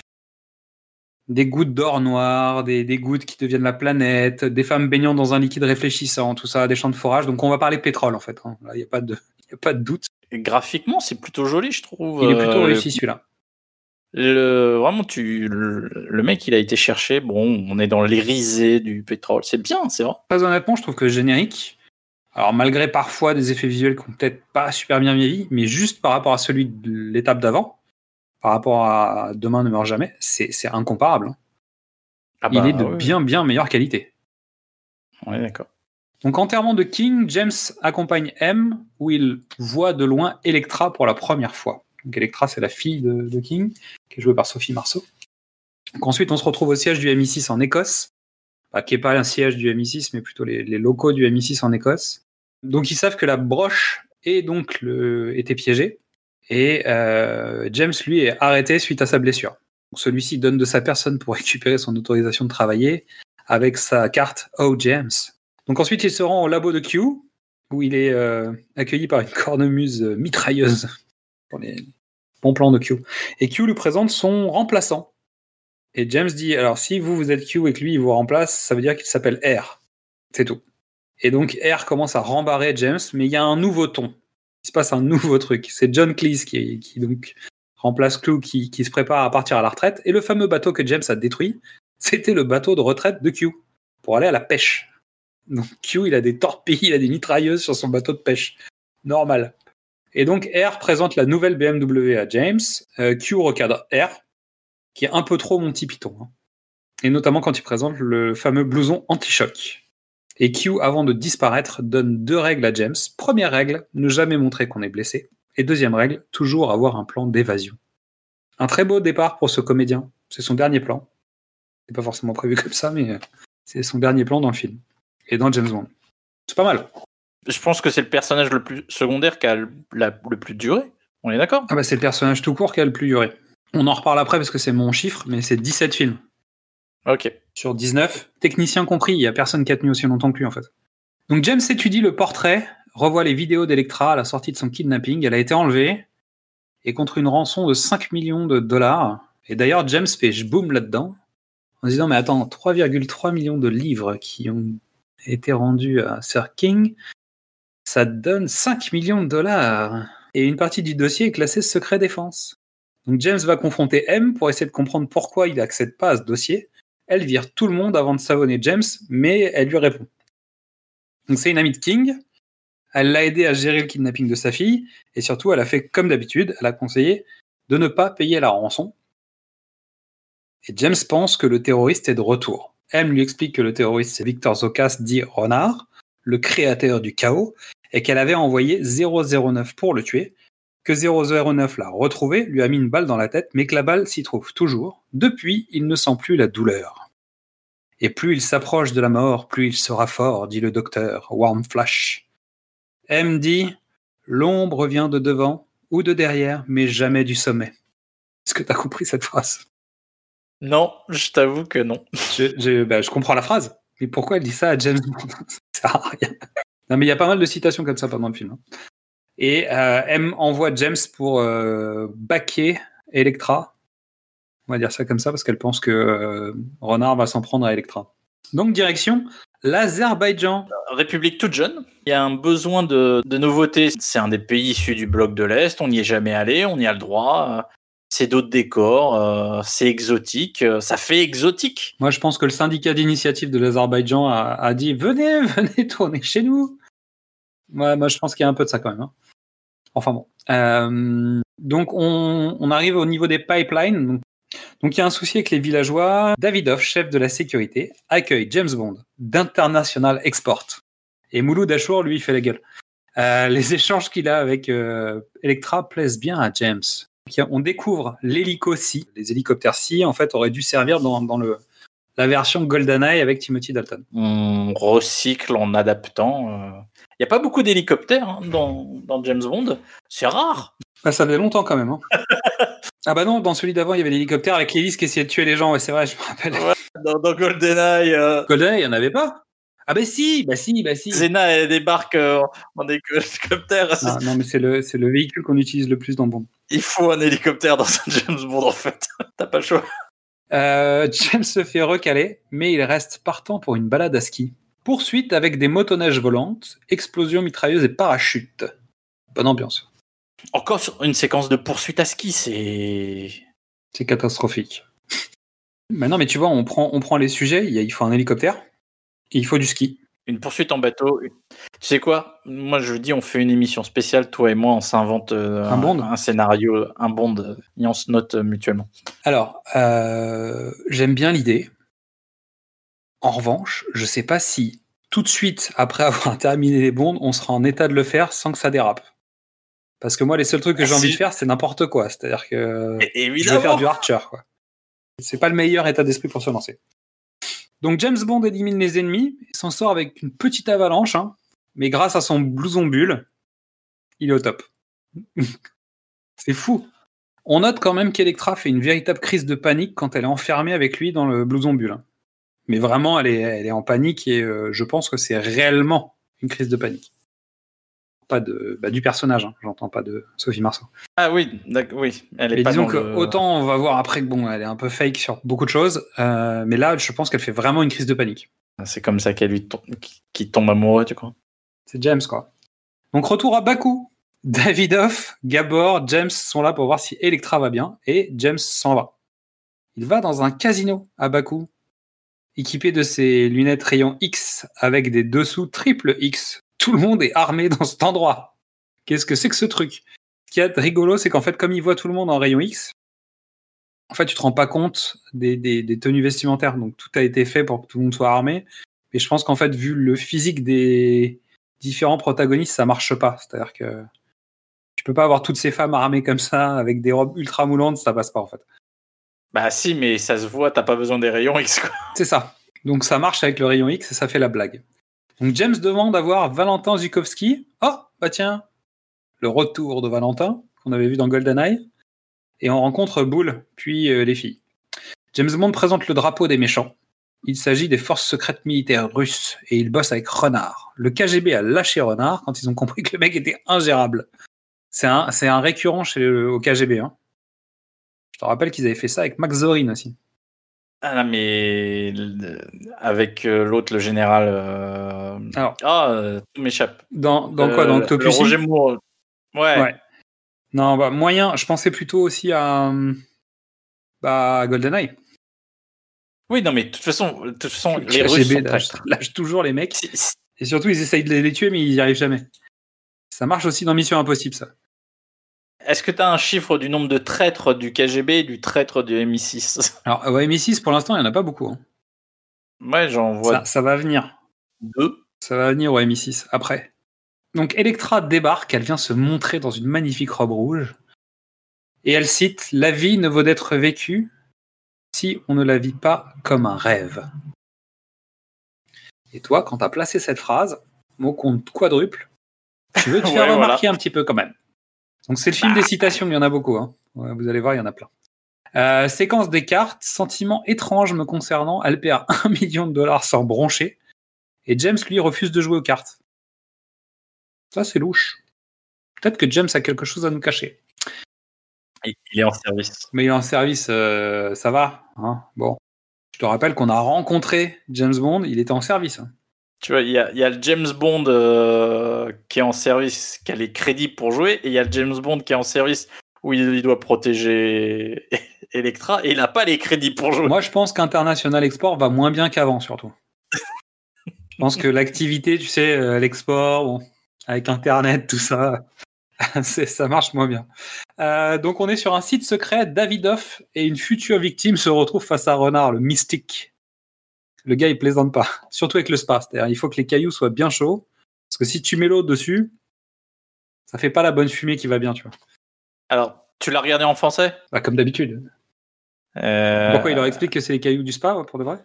des gouttes d'or noir, des, des gouttes qui deviennent la planète, des femmes baignant dans un liquide réfléchissant, tout ça, des champs de forage. Donc on va parler pétrole en fait. hein. Il n'y a, pas de- <laughs> y a pas de doute. Et graphiquement, c'est plutôt joli, je trouve. Il est plutôt Euh, réussi celui-là. Le, vraiment, tu, le, le mec, il a été cherché. Bon, on est dans les risées du pétrole. C'est bien, c'est vrai. Très honnêtement, je trouve que le générique, alors malgré parfois des effets visuels qui n'ont peut-être pas super bien vieilli, mais juste par rapport à celui de l'étape d'avant, par rapport à Demain ne meurt jamais, c'est incomparable. hein. Ah il bah, est de ouais. bien, bien meilleure qualité. Ouais, d'accord. Donc, enterrement de King, James accompagne M, où il voit de loin Electra pour la première fois. Donc, Electra, c'est la fille de, de King, qui est jouée par Sophie Marceau. Donc, ensuite, on se retrouve au siège du MI6 en Écosse, Bah, qui n'est pas un siège du MI6, mais plutôt les, les locaux du MI6 en Écosse. Donc, ils savent que la broche et donc le, était piégée, et euh, James, lui, est arrêté suite à sa blessure. Celui-ci donne de sa personne pour <laughs> récupérer son autorisation de travailler avec sa carte Oh James. Donc ensuite, il se rend au labo de Q, où il est euh, accueilli par une cornemuse mitrailleuse <laughs> pour les bons plans de Q. Et Q lui présente son remplaçant. Et James dit alors si vous vous êtes Q et que lui il vous remplace, ça veut dire qu'il s'appelle R. C'est tout. Et donc R commence à rembarrer James, mais il y a un nouveau ton. Se passe un nouveau truc. C'est John Cleese qui, remplace Clou qui, se prépare à partir à la retraite. Et le fameux bateau que James a détruit, c'était le bateau de retraite de Q pour aller à la pêche. Donc Q, il a des torpilles, il a des mitrailleuses sur son bateau de pêche. Normal. Et donc R présente la nouvelle BMW à James. Euh, Q recadre R, qui est un peu trop Monty Python. hein. Et notamment quand il présente le fameux blouson anti-choc. Et Q, avant de disparaître, donne deux règles à James. Première règle, ne jamais montrer qu'on est blessé. Et deuxième règle, toujours avoir un plan d'évasion. Un très beau départ pour ce comédien. C'est son dernier plan. C'est pas forcément prévu comme ça, mais euh, c'est son dernier plan dans le film. Et dans James Bond. C'est pas mal. Je pense que c'est le personnage le plus secondaire qui a le, la- le plus duré. On est d'accord? Ah bah c'est le personnage tout court qui a le plus duré. On en reparle après parce que c'est mon chiffre, mais c'est 17 films Ok. sur 19, technicien compris. Il y a personne qui a tenu aussi longtemps que lui en fait. Donc James étudie le portrait, revoit les vidéos d'Electra à la sortie de son kidnapping. Elle a été enlevée et contre une rançon de 5 millions de dollars. Et d'ailleurs James fait boum là-dedans en disant mais attends 3,3 millions de livres qui ont été rendus à Sir King, ça donne 5 millions de dollars. Et une partie du dossier est classée secret défense. Donc James va confronter M pour essayer de comprendre pourquoi il n'accède pas à ce dossier. Elle vire tout le monde avant de savonner James, mais elle lui répond. Donc c'est une amie de King. Elle l'a aidé à gérer le kidnapping de sa fille, et surtout elle a fait comme d'habitude, elle a conseillé de ne pas payer la rançon. Et James pense que le terroriste est de retour. M lui explique que le terroriste c'est Victor Zokas dit Renard, le créateur du chaos, et qu'elle avait envoyé 009 pour le tuer, que 009 l'a retrouvé, lui a mis une balle dans la tête, mais que la balle s'y trouve toujours. Depuis, il ne sent plus la douleur. Et plus il s'approche de la mort, plus il sera fort, dit le docteur, Warm Flash. M dit L'ombre vient de devant ou de derrière, mais jamais du sommet. Est-ce que tu as compris cette phrase? Non, je t'avoue que non. je, je- bah, je comprends la phrase, mais pourquoi elle dit ça à James Bond? <laughs> Ça sert à rien. Non, mais il y a pas mal de citations comme ça pendant le film. hein. Et euh, M envoie James pour euh, baquer Electra. On va dire ça comme ça parce qu'elle pense que euh, Renard va s'en prendre à Electra. Donc, direction l'Azerbaïdjan. République toute jeune. Il y a un besoin de, de nouveautés. C'est un des pays issus du bloc de l'Est. On n'y est jamais allé. On y a le droit. C'est d'autres décors. euh, C'est exotique. Ça fait exotique. Moi, je pense que le syndicat d'initiative de l'Azerbaïdjan a, a dit Venez, <laughs> venez tourner chez nous. Ouais, moi, je pense qu'il y a un peu de ça quand même. hein. Enfin bon. Euh, donc, on, arrive au niveau des pipelines. Donc, il y a un souci avec les villageois. Davidov, chef de la sécurité, accueille James Bond d'International Export. Et Mouloud Achour, lui, fait la gueule. Euh, les échanges qu'il a avec euh, Electra plaisent bien à James. On découvre l'hélico C. Les hélicoptères C, en fait, auraient dû servir dans le, la version GoldenEye avec Timothy Dalton. On recycle en adaptant. euh. Il n'y a pas beaucoup d'hélicoptères hein, dans, dans James Bond. C'est rare. Bah, ça faisait longtemps quand même. hein. <laughs> ah bah non, dans celui d'avant, il y avait l'hélicoptère avec l'hélice qui essayait de tuer les gens. Ouais, c'est vrai, je me rappelle. Dans, dans GoldenEye, euh, GoldenEye, il n'y en avait pas. Ah bah si, bah si, bah si. Xena elle débarque euh, en hélicoptère. Ah, non, mais c'est le, c'est le véhicule qu'on utilise le plus dans Bond. Il faut un hélicoptère dans un James Bond en fait. <laughs> T'as pas le choix. Euh, <laughs> James se fait recaler, mais il reste partant pour une balade à ski. Poursuite avec des motoneiges volantes, explosions mitrailleuses et parachutes. Bonne ambiance. Encore une séquence de poursuite à ski, c'est. C'est catastrophique. <laughs> Mais non, mais tu vois, on prend, on prend les sujets, il, y a- il faut un hélicoptère, et il faut du ski. Une poursuite en bateau. Tu sais quoi? Moi, je dis, on fait une émission spéciale, toi et moi, on s'invente euh, Un Bond un scénario, un bond, et on se note euh, mutuellement. Alors, euh, j'aime bien l'idée. En revanche, je sais pas si tout de suite, après avoir <laughs> terminé les bondes, on sera en état de le faire sans que ça dérape. Parce que moi, les seuls trucs que j'ai envie de faire, c'est n'importe quoi. C'est-à-dire que Et- je évidemment. faire du Archer, quoi. C'est pas le meilleur état d'esprit pour se lancer. Donc James Bond élimine les ennemis, s'en sort avec une petite avalanche, hein, mais grâce à son blouson bulle, il est au top. <laughs> c'est fou. On note quand même qu'Electra fait une véritable crise de panique quand elle est enfermée avec lui dans le blouson bulle. hein. Mais vraiment, elle est, elle est en panique et euh, je pense que c'est réellement une crise de panique. Pas de, bah, du personnage, hein, j'entends pas de Sophie Marceau. Ah oui, oui. Elle est pas disons dans que le- autant on va voir après que bon, elle est un peu fake sur beaucoup de choses, euh, mais là, je pense qu'elle fait vraiment une crise de panique. C'est comme ça qu'elle lui tom- qui- tombe amoureux, tu crois? C'est James, quoi. Donc retour à Baku. Davidoff, Gabor, James sont là pour voir si Electra va bien, et James s'en va. Il va dans un casino à Baku, équipé de ses lunettes rayon X avec des dessous triple X. Tout le monde est armé dans cet endroit. Qu'est-ce que c'est que ce truc? Ce qui est rigolo, c'est qu'en fait, comme il voit tout le monde en rayon X, en fait, tu te rends pas compte des, des- des tenues vestimentaires. Donc tout a été fait pour que tout le monde soit armé. Mais je pense qu'en fait, vu le physique des différents protagonistes, ça marche pas. C'est-à-dire que tu peux pas avoir toutes ces femmes armées comme ça, avec des robes ultra moulantes, ça passe pas en fait. Bah si, mais ça se voit, t'as pas besoin des rayons X. C'est ça. Donc ça marche avec le rayon X et ça fait la blague. Donc James demande à voir Valentin Zukovski. Oh, bah tiens, le retour de Valentin, qu'on avait vu dans GoldenEye. Et on rencontre Bull, puis euh, les filles. James Bond présente le drapeau des méchants. Il s'agit des forces secrètes militaires russes et il bosse avec Renard. Le KGB a lâché Renard quand ils ont compris que le mec était ingérable. C'est un, c'est un récurrent chez le- au KGB. hein. Je te rappelle qu'ils avaient fait ça avec Max Zorin aussi. Ah non, mais avec euh, l'autre, le général. euh, Alors. Ah, euh, tout m'échappe. Dans, dans quoi Dans le Octopussy Roger Moore. Ouais. Ouais. Non, bah, moyen, je pensais plutôt aussi à, euh, bah, à GoldenEye. Oui, non, mais de toute façon, de toute façon Le les Russes sont lâche, toujours les mecs. Et surtout, ils essayent de les tuer, mais ils n'y arrivent jamais. Ça marche aussi dans Mission Impossible, ça. Est-ce que tu as un chiffre du nombre de traîtres du KGB et du traître du MI6 <laughs> Alors, ouais, MI6, pour l'instant, il n'y en a pas beaucoup. hein. Ouais, j'en vois Ça, ça va venir. deux. Ça va venir au MI6 après. Donc Electra débarque, elle vient se montrer dans une magnifique robe rouge. Et elle cite La vie ne vaut d'être vécue si on ne la vit pas comme un rêve. Et toi, quand tu as placé cette phrase, mon compte quadruple, je veux te <laughs> faire Ouais, remarquer un petit peu quand même. Donc c'est le film Bah. des citations, il y en a beaucoup. hein. Vous allez voir, il y en a plein. Euh, séquence des cartes, sentiment étrange me concernant, elle perd <laughs> un million de dollars sans broncher, et James lui refuse de jouer aux cartes. Ça c'est louche. Peut-être que James a quelque chose à nous cacher. Il il est en service. Mais il est en service, euh, ça va. hein. bon. Je te rappelle qu'on a rencontré James Bond, il était en service. hein. Tu vois, il y a, le James Bond euh, qui est en service, qui a les crédits pour jouer, et il y a le James Bond qui est en service où il, doit protéger <laughs> Electra, et il n'a pas les crédits pour jouer. Moi, je pense qu'International Export va moins bien qu'avant, surtout. je pense que l'activité, tu sais, euh, l'export, avec Internet, tout ça, <laughs> ça marche moins bien. Euh, donc, on est sur un site secret. Davidoff et une future victime se retrouvent face à Renard, le mystique. Le gars, il plaisante pas, <laughs> surtout avec le spa. C'est-à-dire, il faut que les cailloux soient bien chauds, parce que si tu mets l'eau dessus, ça fait pas la bonne fumée qui va bien, tu vois. Alors, tu l'as regardé en français? Bah, comme d'habitude. Euh, Pourquoi il leur explique que c'est les cailloux du spa, pour de vrai?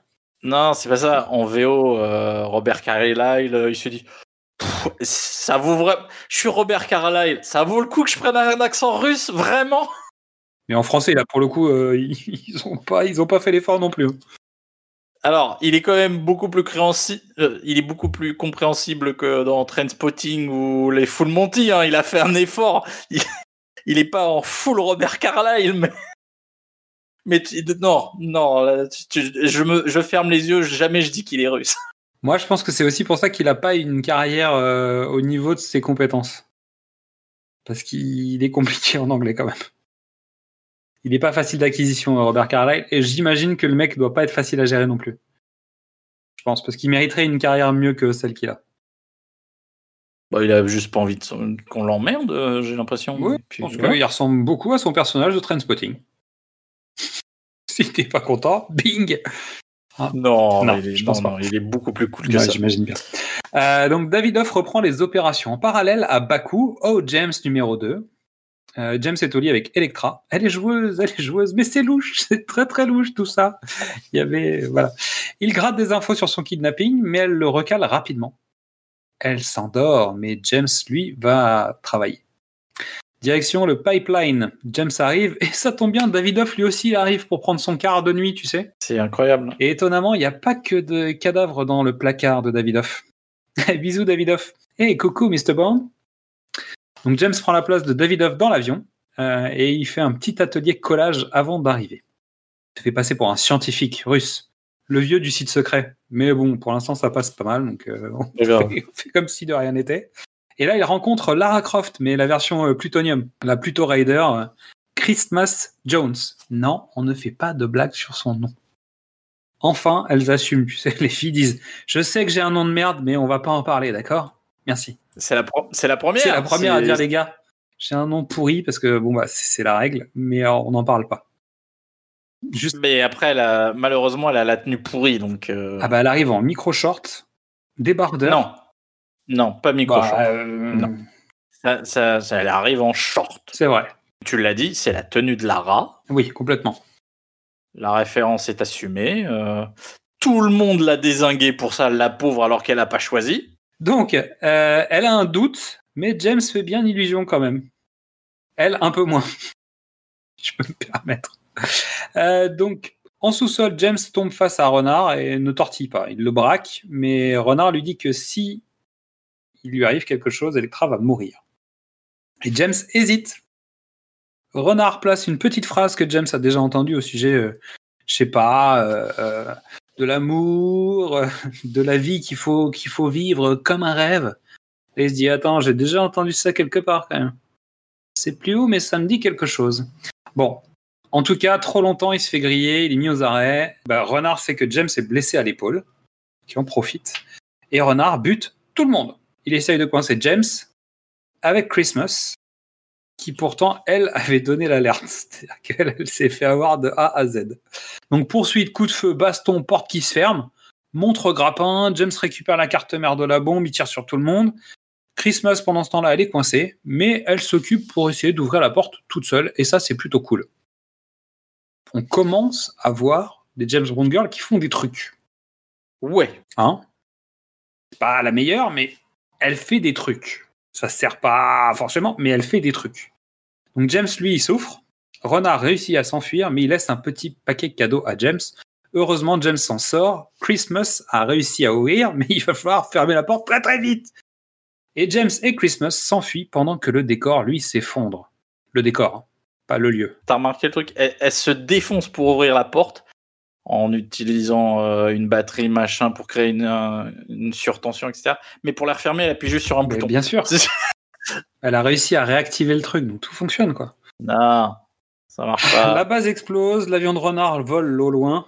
Non, c'est pas ça. En VO, euh, Robert Carlyle, euh, il se dit ça vaut vraiment. Je suis Robert Carlyle, ça vaut le coup que je prenne un accent russe, vraiment? Mais en français, là, pour le coup, euh, ils, <laughs> ils ont pas, ils ont pas fait l'effort non plus. Alors, il est quand même beaucoup plus créanci- euh, beaucoup plus compréhensible que dans Trainspotting ou les Full Monty. hein. Il a fait un effort. Il, il est pas en full Robert Carlyle, mais. Non, non, je, me, je ferme les yeux, jamais je dis qu'il est russe. Moi, je pense que c'est aussi pour ça qu'il a pas une carrière euh, au niveau de ses compétences. Parce qu'il est compliqué en anglais quand même. Il n'est pas facile d'acquisition, Robert Carlyle, et j'imagine que le mec doit pas être facile à gérer non plus. Je pense, parce qu'il mériterait une carrière mieux que celle qu'il a. Bah, il a juste pas envie son- qu'on l'emmerde, euh, j'ai l'impression. Oui, Puis je pense qu'il ressemble beaucoup à son personnage de Trainspotting. <laughs> si t'es pas content, bing Non, Non, il est, je pense non, pas. non, il est beaucoup plus cool que Ouais, ça. J'imagine bien. Euh, donc Davidoff reprend les opérations en parallèle à Baku, au James numéro 2. Euh, James est au lit avec Electra. Elle est joueuse, elle est joueuse, mais c'est louche, <laughs> c'est très très louche tout ça. Il y avait voilà. Il gratte des infos sur son kidnapping, mais elle le recale rapidement. Elle s'endort, mais James lui va travailler. Direction le pipeline. James arrive et ça tombe bien, Davidoff lui aussi arrive pour prendre son quart de nuit, tu sais. C'est incroyable. Et étonnamment, il n'y a pas que de cadavres dans le placard de Davidoff. <laughs> Bisous Davidoff. Et coucou Mr. Bond. Donc James prend la place de Davidoff dans l'avion euh, et il fait un petit atelier collage avant d'arriver. Il se fait passer pour un scientifique russe, le vieux du site secret. Mais bon, pour l'instant, ça passe pas mal, donc euh, on, grave. <laughs> fait, on fait comme si de rien n'était. Et là, il rencontre Lara Croft, mais la version euh, Plutonium, la Pluto Raider, euh, Christmas Jones. Non, on ne fait pas de blague sur son nom. Enfin, elles assument. Tu sais, <laughs> les filles disent Je sais que j'ai un nom de merde, mais on va pas en parler, d'accord? Merci. C'est la, pro- c'est la première. C'est la première à dire, les gars. J'ai un nom pourri parce que bon, bah, c'est la règle, mais euh, on n'en parle pas. Juste. Mais après, elle a- malheureusement, elle a la tenue pourrie, donc. euh, Ah bah, elle arrive en micro-short, débardeur. Non, non, pas micro Bah, euh, Non. Ça, ça- ça- elle arrive en short. C'est vrai. Tu l'as dit, c'est la tenue de Lara. Oui, complètement. La référence est assumée. euh, tout le monde l'a désinguée pour ça, la pauvre, alors qu'elle n'a pas choisi. Donc, euh, elle a un doute, mais James fait bien illusion quand même. Elle, un peu moins. <laughs> Je peux me permettre. Euh, donc, en sous-sol, James tombe face à Renard et ne tortille pas. Il le braque, mais Renard lui dit que si il lui arrive quelque chose, Electra va mourir. Et James hésite. Renard place une petite phrase que James a déjà entendue au sujet, euh, je sais pas, euh, de l'amour, euh, de la vie qu'il faut, vivre comme un rêve. Et il se dit, attends, j'ai déjà entendu ça quelque part quand même. C'est plus où, mais ça me dit quelque chose. Bon. En tout cas, trop longtemps, il se fait griller, il est mis aux arrêts. Bah, Renard sait que James est blessé à l'épaule, qui en profite. Et Renard bute tout le monde. Il essaye de coincer James avec Christmas, qui pourtant, elle, avait donné l'alerte. <laughs> C'est-à-dire qu'elle elle s'est fait avoir de A à Z. Donc poursuite, coup de feu, baston, porte qui se ferme, montre grappin, James récupère la carte mère de la bombe, il tire sur tout le monde. Christmas, pendant ce temps-là, elle est coincée, mais elle s'occupe pour essayer d'ouvrir la porte toute seule, et ça, c'est plutôt cool. On commence à voir des James Bond girls qui font des trucs. Ouais. Hein? C'est pas la meilleure, mais elle fait des trucs. Ça sert pas forcément, mais elle fait des trucs. Donc James, lui, il souffre. Renard réussit à s'enfuir, mais il laisse un petit paquet de cadeaux à James. Heureusement, James s'en sort. Christmas a réussi à ouvrir, <laughs> mais il va falloir fermer la porte très très vite. Et James et Christmas s'enfuient pendant que le décor, lui, s'effondre. Le décor, hein, pas le lieu. T'as remarqué le truc? Elle se défonce pour ouvrir la porte en utilisant euh, une batterie machin pour créer une, une surtension, etc. Mais pour la refermer, elle appuie juste sur un Mais bouton. bien sûr, <laughs> elle a réussi à réactiver le truc, donc tout fonctionne quoi. Non, ça marche pas. <laughs> La base explose, l'avion de renard vole au loin.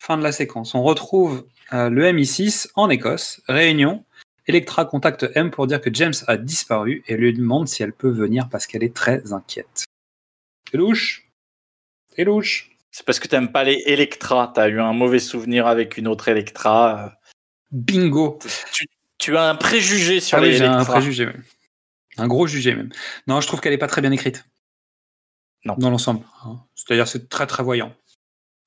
Fin de la séquence. On retrouve euh, le MI6 en Écosse. Réunion. Electra contacte M pour dire que James a disparu et lui demande si elle peut venir parce qu'elle est très inquiète. C'est louche. C'est louche. C'est parce que t'aimes pas les Electra. T'as eu un mauvais souvenir avec une autre Electra. Bingo. Tu as un préjugé sur Ah oui, les un préjugé même. Un gros jugé même. Non, je trouve qu'elle est pas très bien écrite. Non. Dans l'ensemble. hein. C'est-à-dire c'est très très voyant.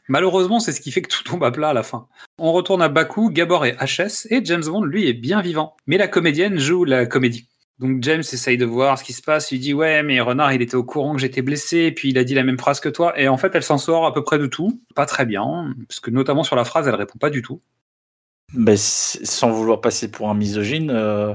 Malheureusement, c'est ce qui fait que tout tombe à plat à la fin. On retourne à Baku, Gabor et HS, et James Bond, lui, est bien vivant. Mais la comédienne joue la comédie. Donc James essaye de voir ce qui se passe, il dit ouais mais Renard il était au courant que j'étais blessé, et puis il a dit la même phrase que toi, et en fait elle s'en sort à peu près de tout, pas très bien, parce que notamment sur la phrase elle répond pas du tout. C- sans vouloir passer pour un misogyne, euh,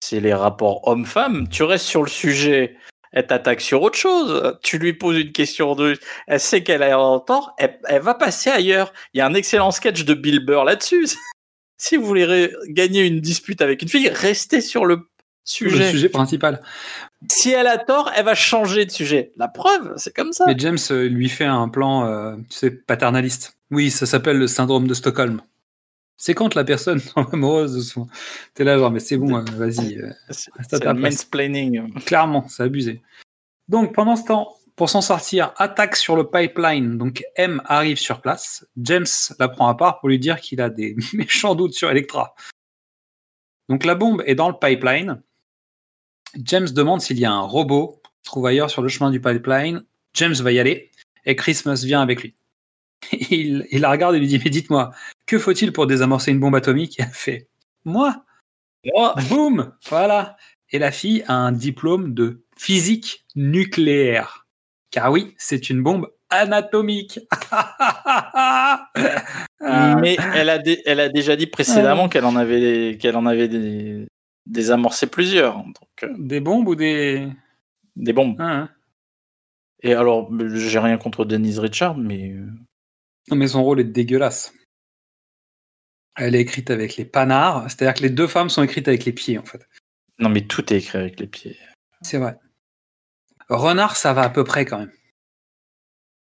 c'est les rapports homme-femme. Tu restes sur le sujet, elle t'attaque sur autre chose. Tu lui poses une question de, elle sait qu'elle a en tort, elle, elle va passer ailleurs. Il y a un excellent sketch de Bill Burr là-dessus. <laughs> si vous voulez gagner une dispute avec une fille, restez sur le sujet. Le sujet principal. Si elle a tort, elle va changer de sujet. La preuve, c'est comme ça. Mais James euh, lui fait un plan, euh, tu sais, paternaliste. Oui, ça s'appelle le syndrome de Stockholm. C'est quand la personne <laughs> tombe amoureuse de son. T'es là, genre, mais c'est bon, euh, vas-y. euh, C'est place. mansplaining. Clairement, c'est abusé. Donc, pendant ce temps, pour s'en sortir, attaque sur le pipeline. Donc, M arrive sur place. James la prend à part pour lui dire qu'il a des <laughs> méchants doutes sur Electra. Donc, la bombe est dans le pipeline. James demande s'il y a un robot qui trouve ailleurs sur le chemin du pipeline. James va y aller et Christmas vient avec lui. <laughs> Il, il la regarde et lui dit Mais dites-moi, que faut-il pour désamorcer une bombe atomique? Et elle fait Moi? Moi, Boum Voilà. Et la fille a un diplôme de physique nucléaire. Car oui, c'est une bombe anatomique. Ah. <laughs> Mais elle a, dé- elle a déjà dit précédemment qu'elle en avait, qu'elle en avait des, désamorcé plusieurs. Donc, euh, Des bombes ou des... des bombes. Ah, hein. Et alors, j'ai rien contre Denise Richard, mais euh, Non, mais son rôle est dégueulasse. Elle est écrite avec les panards, c'est-à-dire que les deux femmes sont écrites avec les pieds, en fait. non, mais tout est écrit avec les pieds. C'est vrai. Renard, ça va à peu près quand même.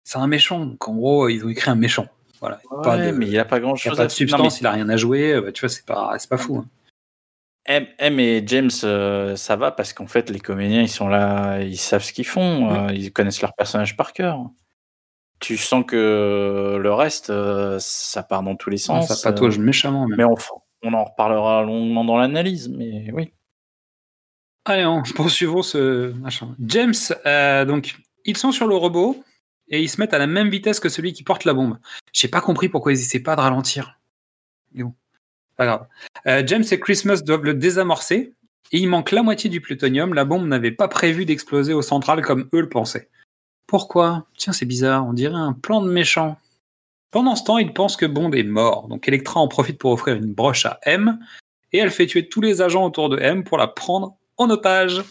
C'est un méchant, donc en gros, ils ont écrit un méchant. Voilà. Pas Ouais, de- mais il n'y a pas grand Il n'y a pas de substance, il a rien à jouer, bah, tu vois, c'est pas, pas fou. hein. M, M et James, euh, ça va parce qu'en fait, les comédiens, ils sont là, ils savent ce qu'ils font, euh, ils connaissent leur personnage par cœur. Tu sens que le reste, euh, ça part dans tous les sens. ça patauge méchamment. Même. mais on, on en reparlera longuement dans l'analyse, mais oui. Allez, on <laughs> poursuivons ce machin. James, donc, ils sont sur le robot et ils se mettent à la même vitesse que celui qui porte la bombe. J'ai pas compris pourquoi ils essaient pas de ralentir. Bon, pas grave. Euh, James et Christmas doivent le désamorcer et il manque la moitié du plutonium. La bombe n'avait pas prévu d'exploser au central comme eux le pensaient. Pourquoi? Tiens, c'est bizarre, on dirait un plan de méchant. Pendant ce temps, ils pensent que Bond est mort, donc Electra en profite pour offrir une broche à M et elle fait tuer tous les agents autour de M pour la prendre en otage.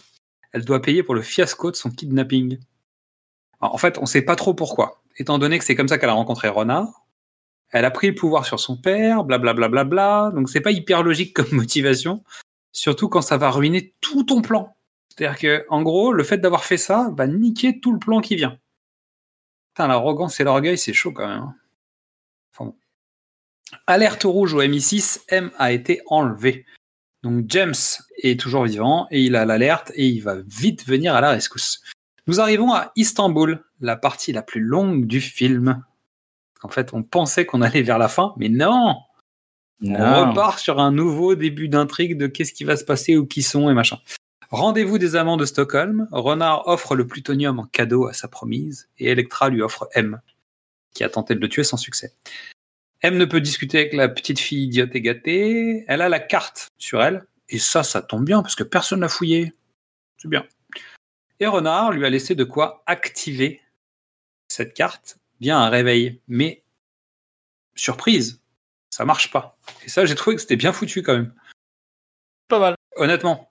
Elle doit payer pour le fiasco de son kidnapping. En fait, on ne sait pas trop pourquoi, étant donné que c'est comme ça qu'elle a rencontré Renard. Elle a pris le pouvoir sur son père, blablabla, bla, bla, bla, donc c'est pas hyper logique comme <laughs> motivation, surtout quand ça va ruiner tout ton plan. C'est-à-dire que, en gros, le fait d'avoir fait ça va niquer tout le plan qui vient. Putain, l'arrogance et l'orgueil, c'est chaud quand même. hein. Enfin bon. Alerte rouge au MI6, M a été enlevé. Donc James est toujours vivant et il a l'alerte et il va vite venir à la rescousse. Nous arrivons à Istanbul, la partie la plus longue du film. En fait, on pensait qu'on allait vers la fin, mais non On repart sur un nouveau début d'intrigue de qu'est-ce qui va se passer, où qui sont et machin. Rendez-vous des amants de Stockholm. Renard offre le plutonium en cadeau à sa promise et Electra lui offre M, qui a tenté de le tuer sans succès. M ne peut discuter avec la petite fille idiote et gâtée. Elle a la carte sur elle. Et ça, ça tombe bien parce que personne n'a fouillé. C'est bien. Et Renard lui a laissé de quoi activer cette carte via un réveil. Mais surprise, ça marche pas. Et ça, j'ai trouvé que c'était bien foutu quand même. Pas mal. Honnêtement,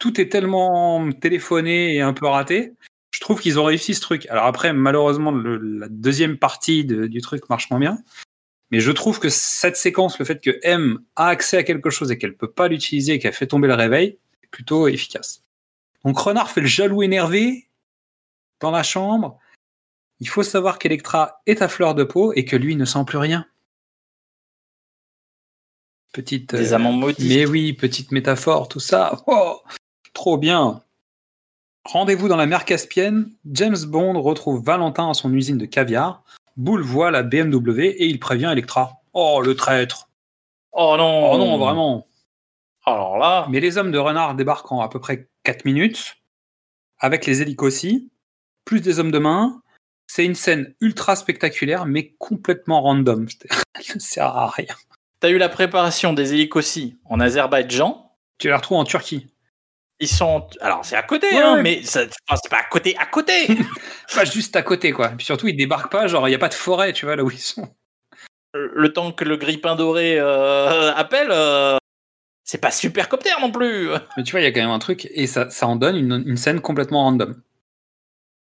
tout est tellement téléphoné et un peu raté. Je trouve qu'ils ont réussi ce truc. Alors après, malheureusement, le- la deuxième partie de- du truc marche moins bien. Mais je trouve que cette séquence, le fait que M a accès à quelque chose et qu'elle peut pas l'utiliser et qu'elle fait tomber le réveil, est plutôt efficace. Donc Renard fait le jaloux énervé dans la chambre. Il faut savoir qu'Electra est à fleur de peau et que lui ne sent plus rien. Petite. Des euh, amants maudits. mais oui, petite métaphore, tout ça. Oh, trop bien. Rendez-vous dans la mer Caspienne. James Bond retrouve Valentin à son usine de caviar. Boule voit la BMW et il prévient Electra. Oh, le traître. Oh non. Oh non, vraiment. Alors là. Mais les hommes de Renard débarquent en à peu près 4 minutes, avec les hélicos aussi, plus des hommes de main. C'est une scène ultra spectaculaire, mais complètement random. <laughs> Elle ne sert à rien. T'as eu la préparation des hélicos en Azerbaïdjan. Tu les retrouves en Turquie. Ils sont. Alors, c'est à côté, Ouais, hein, ouais. mais ça... enfin, c'est pas à côté, à côté <laughs> Pas juste à côté, quoi. Et puis surtout, ils débarquent pas, genre, il n'y a pas de forêt, tu vois, là où ils sont. Le temps que le grippin doré euh, appelle, euh, c'est pas super copter non plus Mais tu vois, il y a quand même un truc, et ça, ça en donne une, une scène complètement random.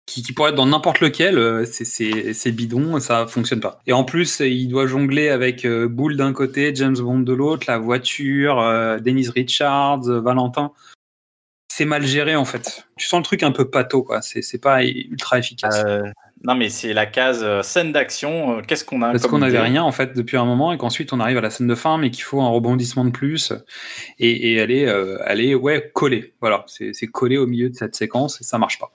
Qui, qui pourrait être dans n'importe lequel, euh, c'est- bidon, ça fonctionne pas. Et en plus, il doit jongler avec euh, Boule d'un côté, James Bond de l'autre, la voiture, euh, Denise Richards, euh, Valentin. C'est mal géré en fait. Tu sens le truc un peu pâteau, quoi. C'est pas ultra efficace. Euh, Non, mais c'est la case scène d'action. Qu'est-ce qu'on a Parce qu'on n'avait rien en fait depuis un moment et qu'ensuite on arrive à la scène de fin mais qu'il faut un rebondissement de plus et, et elle est, elle est ouais collée. Voilà, c'est c'est collé au milieu de cette séquence et ça marche pas.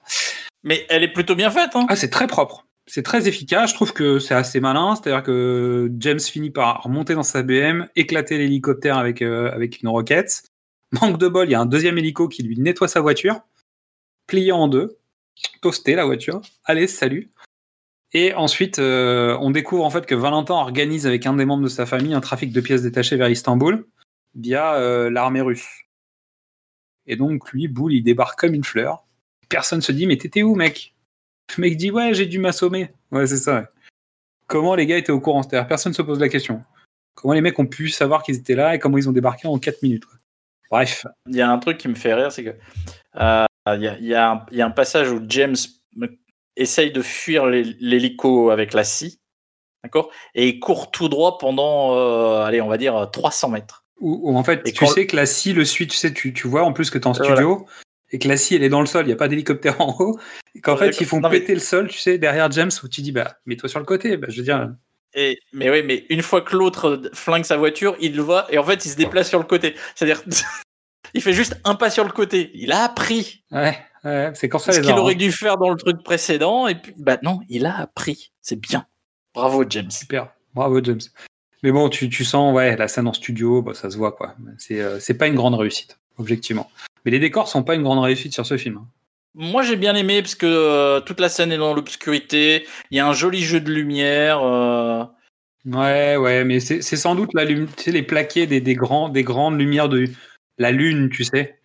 Mais elle est plutôt bien faite. Hein. Ah, c'est très propre. C'est très efficace. Je trouve que c'est assez malin. C'est-à-dire que James finit par remonter dans sa BM, éclater l'hélicoptère avec, euh, avec une roquette. Manque de bol, il y a un deuxième hélico qui lui nettoie sa voiture, plié en deux, toasté la voiture. Allez, salut. Et ensuite, euh, on découvre en fait que Valentin organise avec un des membres de sa famille un trafic de pièces détachées vers Istanbul via euh, l'armée russe. Et donc, lui, Boule, il débarque comme une fleur. Personne se dit, mais t'étais où, mec? Le mec dit, ouais, j'ai dû m'assommer. Ouais, c'est ça. ouais. Comment les gars étaient au courant? C'est-à-dire, personne se pose la question. Comment les mecs ont pu savoir qu'ils étaient là et comment ils ont débarqué en 4 minutes quoi? Bref. Il y a un truc qui me fait rire, c'est que euh, il y, a, il y a un- il y a un passage où James me- essaye de fuir l'hé- l'hélico avec la scie, d'accord? Et il court tout droit pendant, euh, allez, on va dire 300 mètres. Où, où en fait, Et tu quand- sais que la scie le suit, tu sais, tu, tu vois en plus que t'es en Voilà. Et que la scie elle est dans le sol, il n'y a pas d'hélicoptère en haut. Et qu'en fait, ils font Non, mais- péter le sol, tu sais, derrière James où tu dis, bah, mets-toi sur le côté. Bah, je veux dire, Et, mais oui, mais une fois que l'autre flingue sa voiture, il le voit et en fait, il se déplace sur le côté. C'est-à-dire, <laughs> il fait juste un pas sur le côté. Il a appris ouais, ouais c'est comme ça ce qu'il aurait dû faire dans le truc précédent. Et puis, bah non, il a appris. C'est bien. Bravo, James. Super, bravo James. Mais bon, tu, tu sens, ouais, la scène en studio, bah, ça se voit, quoi. C'est euh, c'est pas une grande réussite, objectivement. Mais les décors sont pas une grande réussite sur ce film. Moi, j'ai bien aimé parce que euh, toute la scène est dans l'obscurité. Il y a un joli jeu de lumière. euh, Ouais, ouais, mais c'est sans doute la lum- tu sais, les plaqués des, des, grands, des grandes lumières de la lune, tu sais.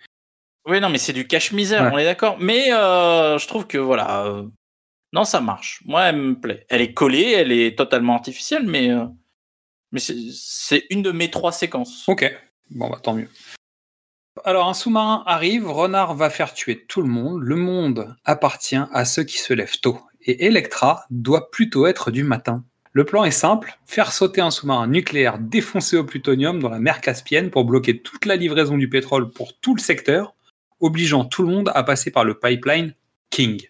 Oui, non, mais c'est du cache-misère, Ouais. on est d'accord. Mais euh, je trouve que voilà. Non, ça marche. Moi, elle me plaît. Elle est collée, elle est totalement artificielle, mais, c'est une de mes trois séquences. Ok, bon, bah tant mieux. Alors, un sous-marin arrive, Renard va faire tuer tout le monde. Le monde appartient à ceux qui se lèvent tôt. Et Electra doit plutôt être du matin. Le plan est simple faire sauter un sous-marin nucléaire défoncé au plutonium dans la mer Caspienne pour bloquer toute la livraison du pétrole pour tout le secteur, obligeant tout le monde à passer par le pipeline King.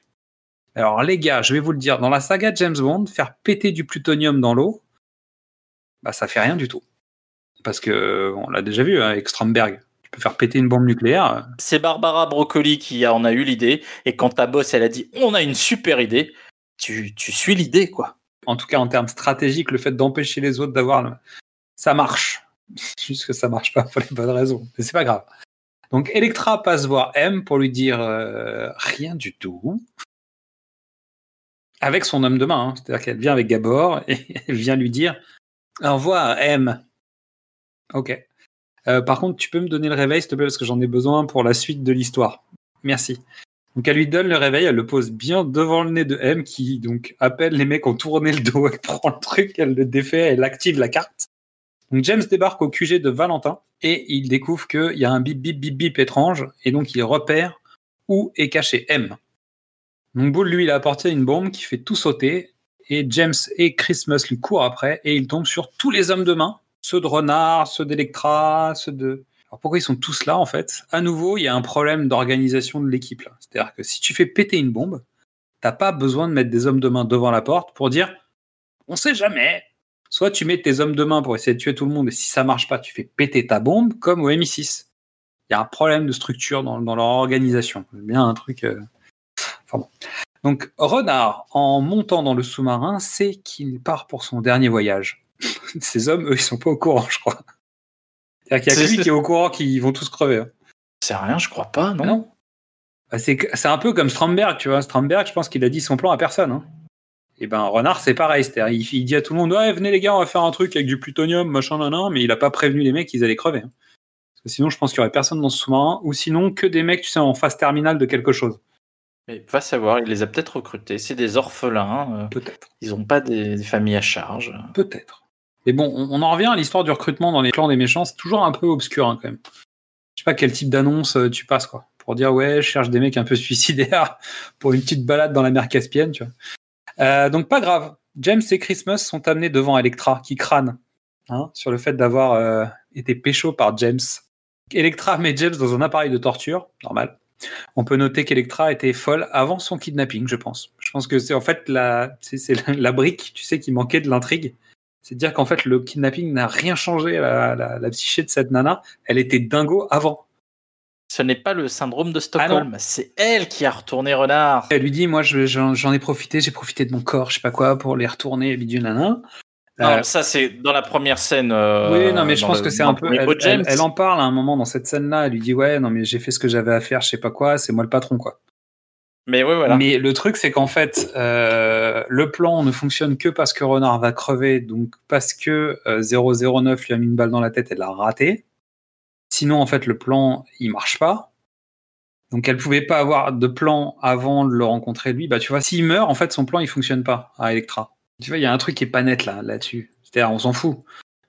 Alors, les gars, je vais vous le dire, dans la saga James Bond, faire péter du plutonium dans l'eau, bah, ça fait rien du tout. Parce que, on l'a déjà vu hein, avec Stromberg. Tu peux faire péter une bombe nucléaire. C'est Barbara Broccoli qui en a eu l'idée. Et quand ta boss, elle a dit on a une super idée, tu, tu suis l'idée, quoi. En tout cas, en termes stratégiques, le fait d'empêcher les autres d'avoir le... Ça marche. C'est Juste que ça marche pas pour les bonnes raisons. Mais c'est pas grave. Donc, Electra passe voir M pour lui dire euh, rien du tout. Avec son homme de main. hein. C'est-à-dire qu'elle vient avec Gabor et <laughs> elle vient lui dire Au revoir, M. Ok. Euh, par contre, tu peux me donner le réveil, s'il te plaît, parce que j'en ai besoin pour la suite de l'histoire. Merci. Donc, elle lui donne le réveil, elle le pose bien devant le nez de M, qui donc appelle les mecs ont tourné le dos, <laughs> elle prend le truc, elle le défait, elle active la carte. Donc, James débarque au QG de Valentin et il découvre qu'il y a un bip bip bip bip étrange et donc il repère où est caché M. Donc, Bull, lui, il a apporté une bombe qui fait tout sauter et James et Christmas lui courent après et il tombe sur tous les hommes de main, ceux de Renard, ceux d'Electra, ceux de. Alors pourquoi ils sont tous là en fait? À nouveau, il y a un problème d'organisation de l'équipe. C'est-à-dire que si tu fais péter une bombe, t'as pas besoin de mettre des hommes de main devant la porte pour dire on sait jamais. Soit tu mets tes hommes de main pour essayer de tuer tout le monde et si ça marche pas, tu fais péter ta bombe comme au MI6. Il y a un problème de structure dans, leur organisation. Bien un truc. euh. Donc Renard, en montant dans le sous-marin, sait qu'il part pour son dernier voyage. Ces hommes, eux, ils sont pas au courant, je crois. C'est-à-dire qu'il y a que lui qui est au courant qu'ils vont tous crever. hein. C'est rien, je crois pas, non, Ah non Bah, C'est un peu comme Stromberg, tu vois. Stromberg, je pense qu'il a dit son plan à personne. hein. Et ben Renard, c'est pareil. C'est-à-dire, il, il dit à tout le monde Ouais, venez les gars, on va faire un truc avec du plutonium, machin, nan, nan, mais il a pas prévenu les mecs qu'ils allaient crever. hein. Parce que sinon, je pense qu'il y aurait personne dans ce sous-marin, ou sinon que des mecs, tu sais, en phase terminale de quelque chose. Mais va savoir, il les a peut-être recrutés. C'est des orphelins. euh, Peut-être. ils n'ont pas des, des familles à charge. Peut-être. Mais bon, on, en revient à l'histoire du recrutement dans les clans des méchants. C'est toujours un peu obscur, hein, quand même. Je sais pas quel type d'annonce euh, tu passes, quoi. Pour dire, ouais, je cherche des mecs un peu suicidaires <laughs> pour une petite balade dans la mer Caspienne, tu vois. Euh, donc, pas grave. James et Christmas sont amenés devant Electra, qui crâne hein, sur le fait d'avoir euh, été pécho par James. Electra met James dans un appareil de torture, normal. On peut noter qu'Electra était folle avant son kidnapping, je pense. Je pense que c'est en fait la <laughs> brique, tu sais, qui manquait de l'intrigue. C'est de dire qu'en fait, le kidnapping n'a rien changé à la, la- la psyché de cette nana. Elle était dingo avant. Ce n'est pas le syndrome de Ah Stockholm, c'est elle qui a retourné Renard. Elle lui dit, moi, je- j'en, ai profité, j'ai profité de mon corps, je sais pas quoi, pour les retourner, bidule nana. Non, Euh, ça c'est dans la première scène. euh, oui, non, mais je pense le- que c'est un peu. elle- elle en parle à un moment dans cette scène-là. Elle lui dit, ouais, non, mais j'ai fait ce que j'avais à faire, je sais pas quoi, c'est moi le patron, quoi. Mais oui, voilà. Mais le truc, c'est qu'en fait, euh, le plan ne fonctionne que parce que Renard va crever, donc parce que euh, 009 lui a mis une balle dans la tête et l'a raté. Sinon, en fait, le plan, il marche pas. Donc, elle pouvait pas avoir de plan avant de le rencontrer lui. Bah, tu vois, s'il meurt, en fait, son plan, il fonctionne pas à Electra. Tu vois, il y a un truc qui est pas net là, là-dessus. C'est-à-dire, on s'en fout.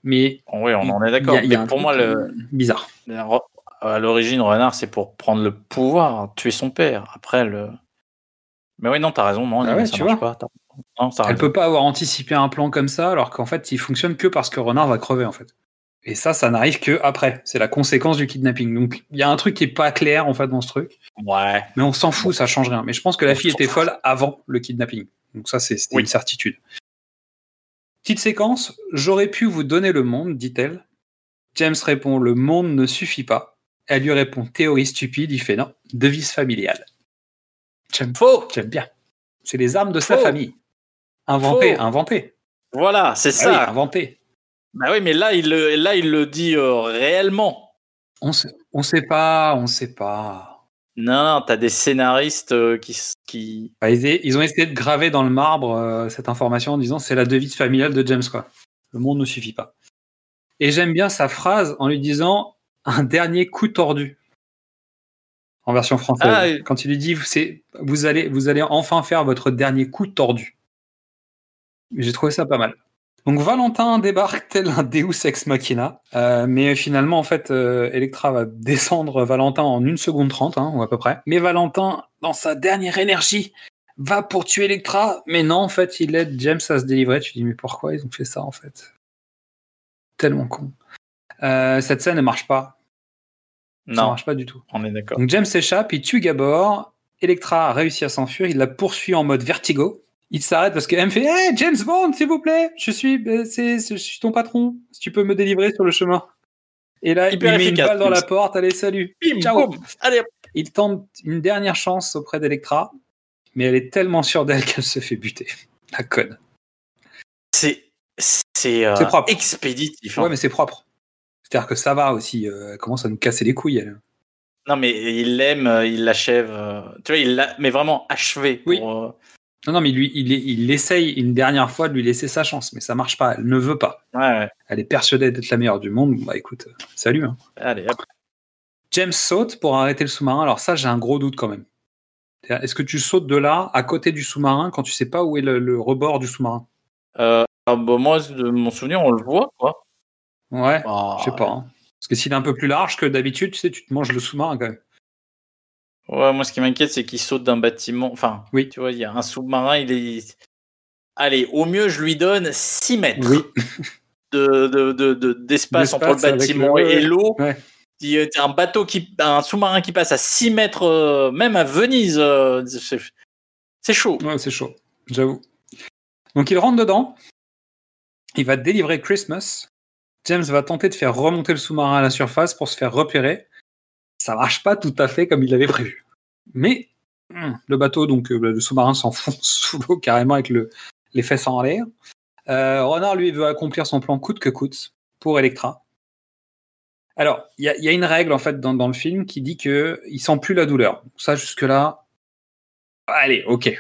Mais Oui, on en est d'accord. il y a- il y a Mais pour moi, le, bizarre. à l'origine, Renard, c'est pour prendre le pouvoir, tuer son père. Après, le. Mais oui, non, t'as raison. Non, Ah ouais, ça tu marche vois. pas. Non, Elle raison. peut pas avoir anticipé un plan comme ça, alors qu'en fait, il fonctionne que parce que Renard va crever, en fait. Et ça, ça n'arrive que après. C'est la conséquence du kidnapping. Donc, il y a un truc qui est pas clair, en fait, dans ce truc. Ouais. Mais on s'en fout, ça change rien. Mais je pense que la fille était folle avant le kidnapping. Donc ça, c'est Oui. une certitude. Petite séquence. J'aurais pu vous donner le monde, dit-elle. James répond, le monde ne suffit pas. Elle lui répond, théorie stupide. Il fait, non, devise familiale. J'aime Faux. j'aime bien. C'est les armes de sa Faux. famille. Inventé, Faux. inventé. Voilà, c'est Ah oui, ça. inventé. Bah oui, mais là, il le, là, il le dit euh, réellement. On sait, on sait pas, on sait pas. Non, non, t'as des scénaristes euh, qui, qui. Bah, ils, ils ont essayé de graver dans le marbre euh, cette information en disant c'est la devise familiale de James quoi. Le monde ne suffit pas. Et j'aime bien sa phrase en lui disant un dernier coup tordu. En version française. Ah. Quand il lui dit c'est vous allez vous allez enfin faire votre dernier coup tordu. J'ai trouvé ça pas mal. Donc Valentin débarque tel un Deus ex machina, euh, mais finalement en fait euh, Electra va descendre Valentin en 1 seconde 30 hein, ou à peu près. Mais Valentin, dans sa dernière énergie, va pour tuer Electra, mais non en fait il aide James à se délivrer. Tu dis mais pourquoi ils ont fait ça en fait? Tellement con. Euh, cette scène ne marche pas. Ça Non, marche pas du tout. on est d'accord. Donc James s'échappe, il tue Gabor. Electra a réussi à s'enfuir, il la poursuit en mode vertigo. Il s'arrête parce qu'elle me fait Hey, James Bond, s'il vous plaît, je suis, euh, c'est, je suis ton patron. Si tu peux me délivrer sur le chemin. Et là, Hyper il met efficace, une balle dans la porte. Allez, salut. Bim, Ciao. boum. Allez. Il tente une dernière chance auprès d'Electra, mais elle est tellement sûre d'elle qu'elle se fait buter. La conne. c'est c'est euh, C'est propre. expéditif. hein. Ouais, mais c'est propre. C'est-à-dire que ça va aussi. euh, elle commence à nous casser les couilles, elle. Non, mais il l'aime, euh, il l'achève. euh, Tu vois, il l'a, mais vraiment achevé. Oui. Pour, Non, non, mais lui, il, il essaye une dernière fois de lui laisser sa chance, mais ça marche pas. Elle ne veut pas. Ouais, ouais. Elle est persuadée d'être la meilleure du monde. Bah écoute, salut. hein. Allez, hop. James saute pour arrêter le sous-marin. Alors ça, j'ai un gros doute quand même. Est-ce que tu sautes de là, à côté du sous-marin, quand tu sais pas où est le, le rebord du sous-marin? Euh, ah, bah, moi, de mon souvenir, on le voit, quoi. Ouais, Ah, je sais pas. hein. Parce que s'il est un peu plus large que d'habitude, tu sais, tu te manges le sous-marin quand même. Ouais, moi, ce qui m'inquiète, c'est qu'il saute d'un bâtiment. Enfin, Oui. tu vois, il y a un sous-marin, il est. Allez, au mieux, je lui donne 6 mètres Oui. <laughs> de, de, de- de- d'espace entre le bâtiment le- et l'eau. Ouais. A un bateau qui, un sous-marin qui passe à 6 mètres, euh, même à Venise, euh, c'est, c'est chaud. Ouais, c'est chaud, j'avoue. Donc il rentre dedans, il va délivrer Christmas. James va tenter de faire remonter le sous-marin à la surface pour se faire repérer. Ça marche pas tout à fait comme il l'avait prévu. Mais hum, le bateau, donc euh, le sous-marin s'enfonce <laughs> sous l'eau carrément avec le, les fesses en l'air. Euh, Renard, lui, veut accomplir son plan coûte que coûte pour Electra. Alors, il y, a- une règle en fait dans, dans le film qui dit que il sent plus la douleur. Ça, jusque-là, allez, ok.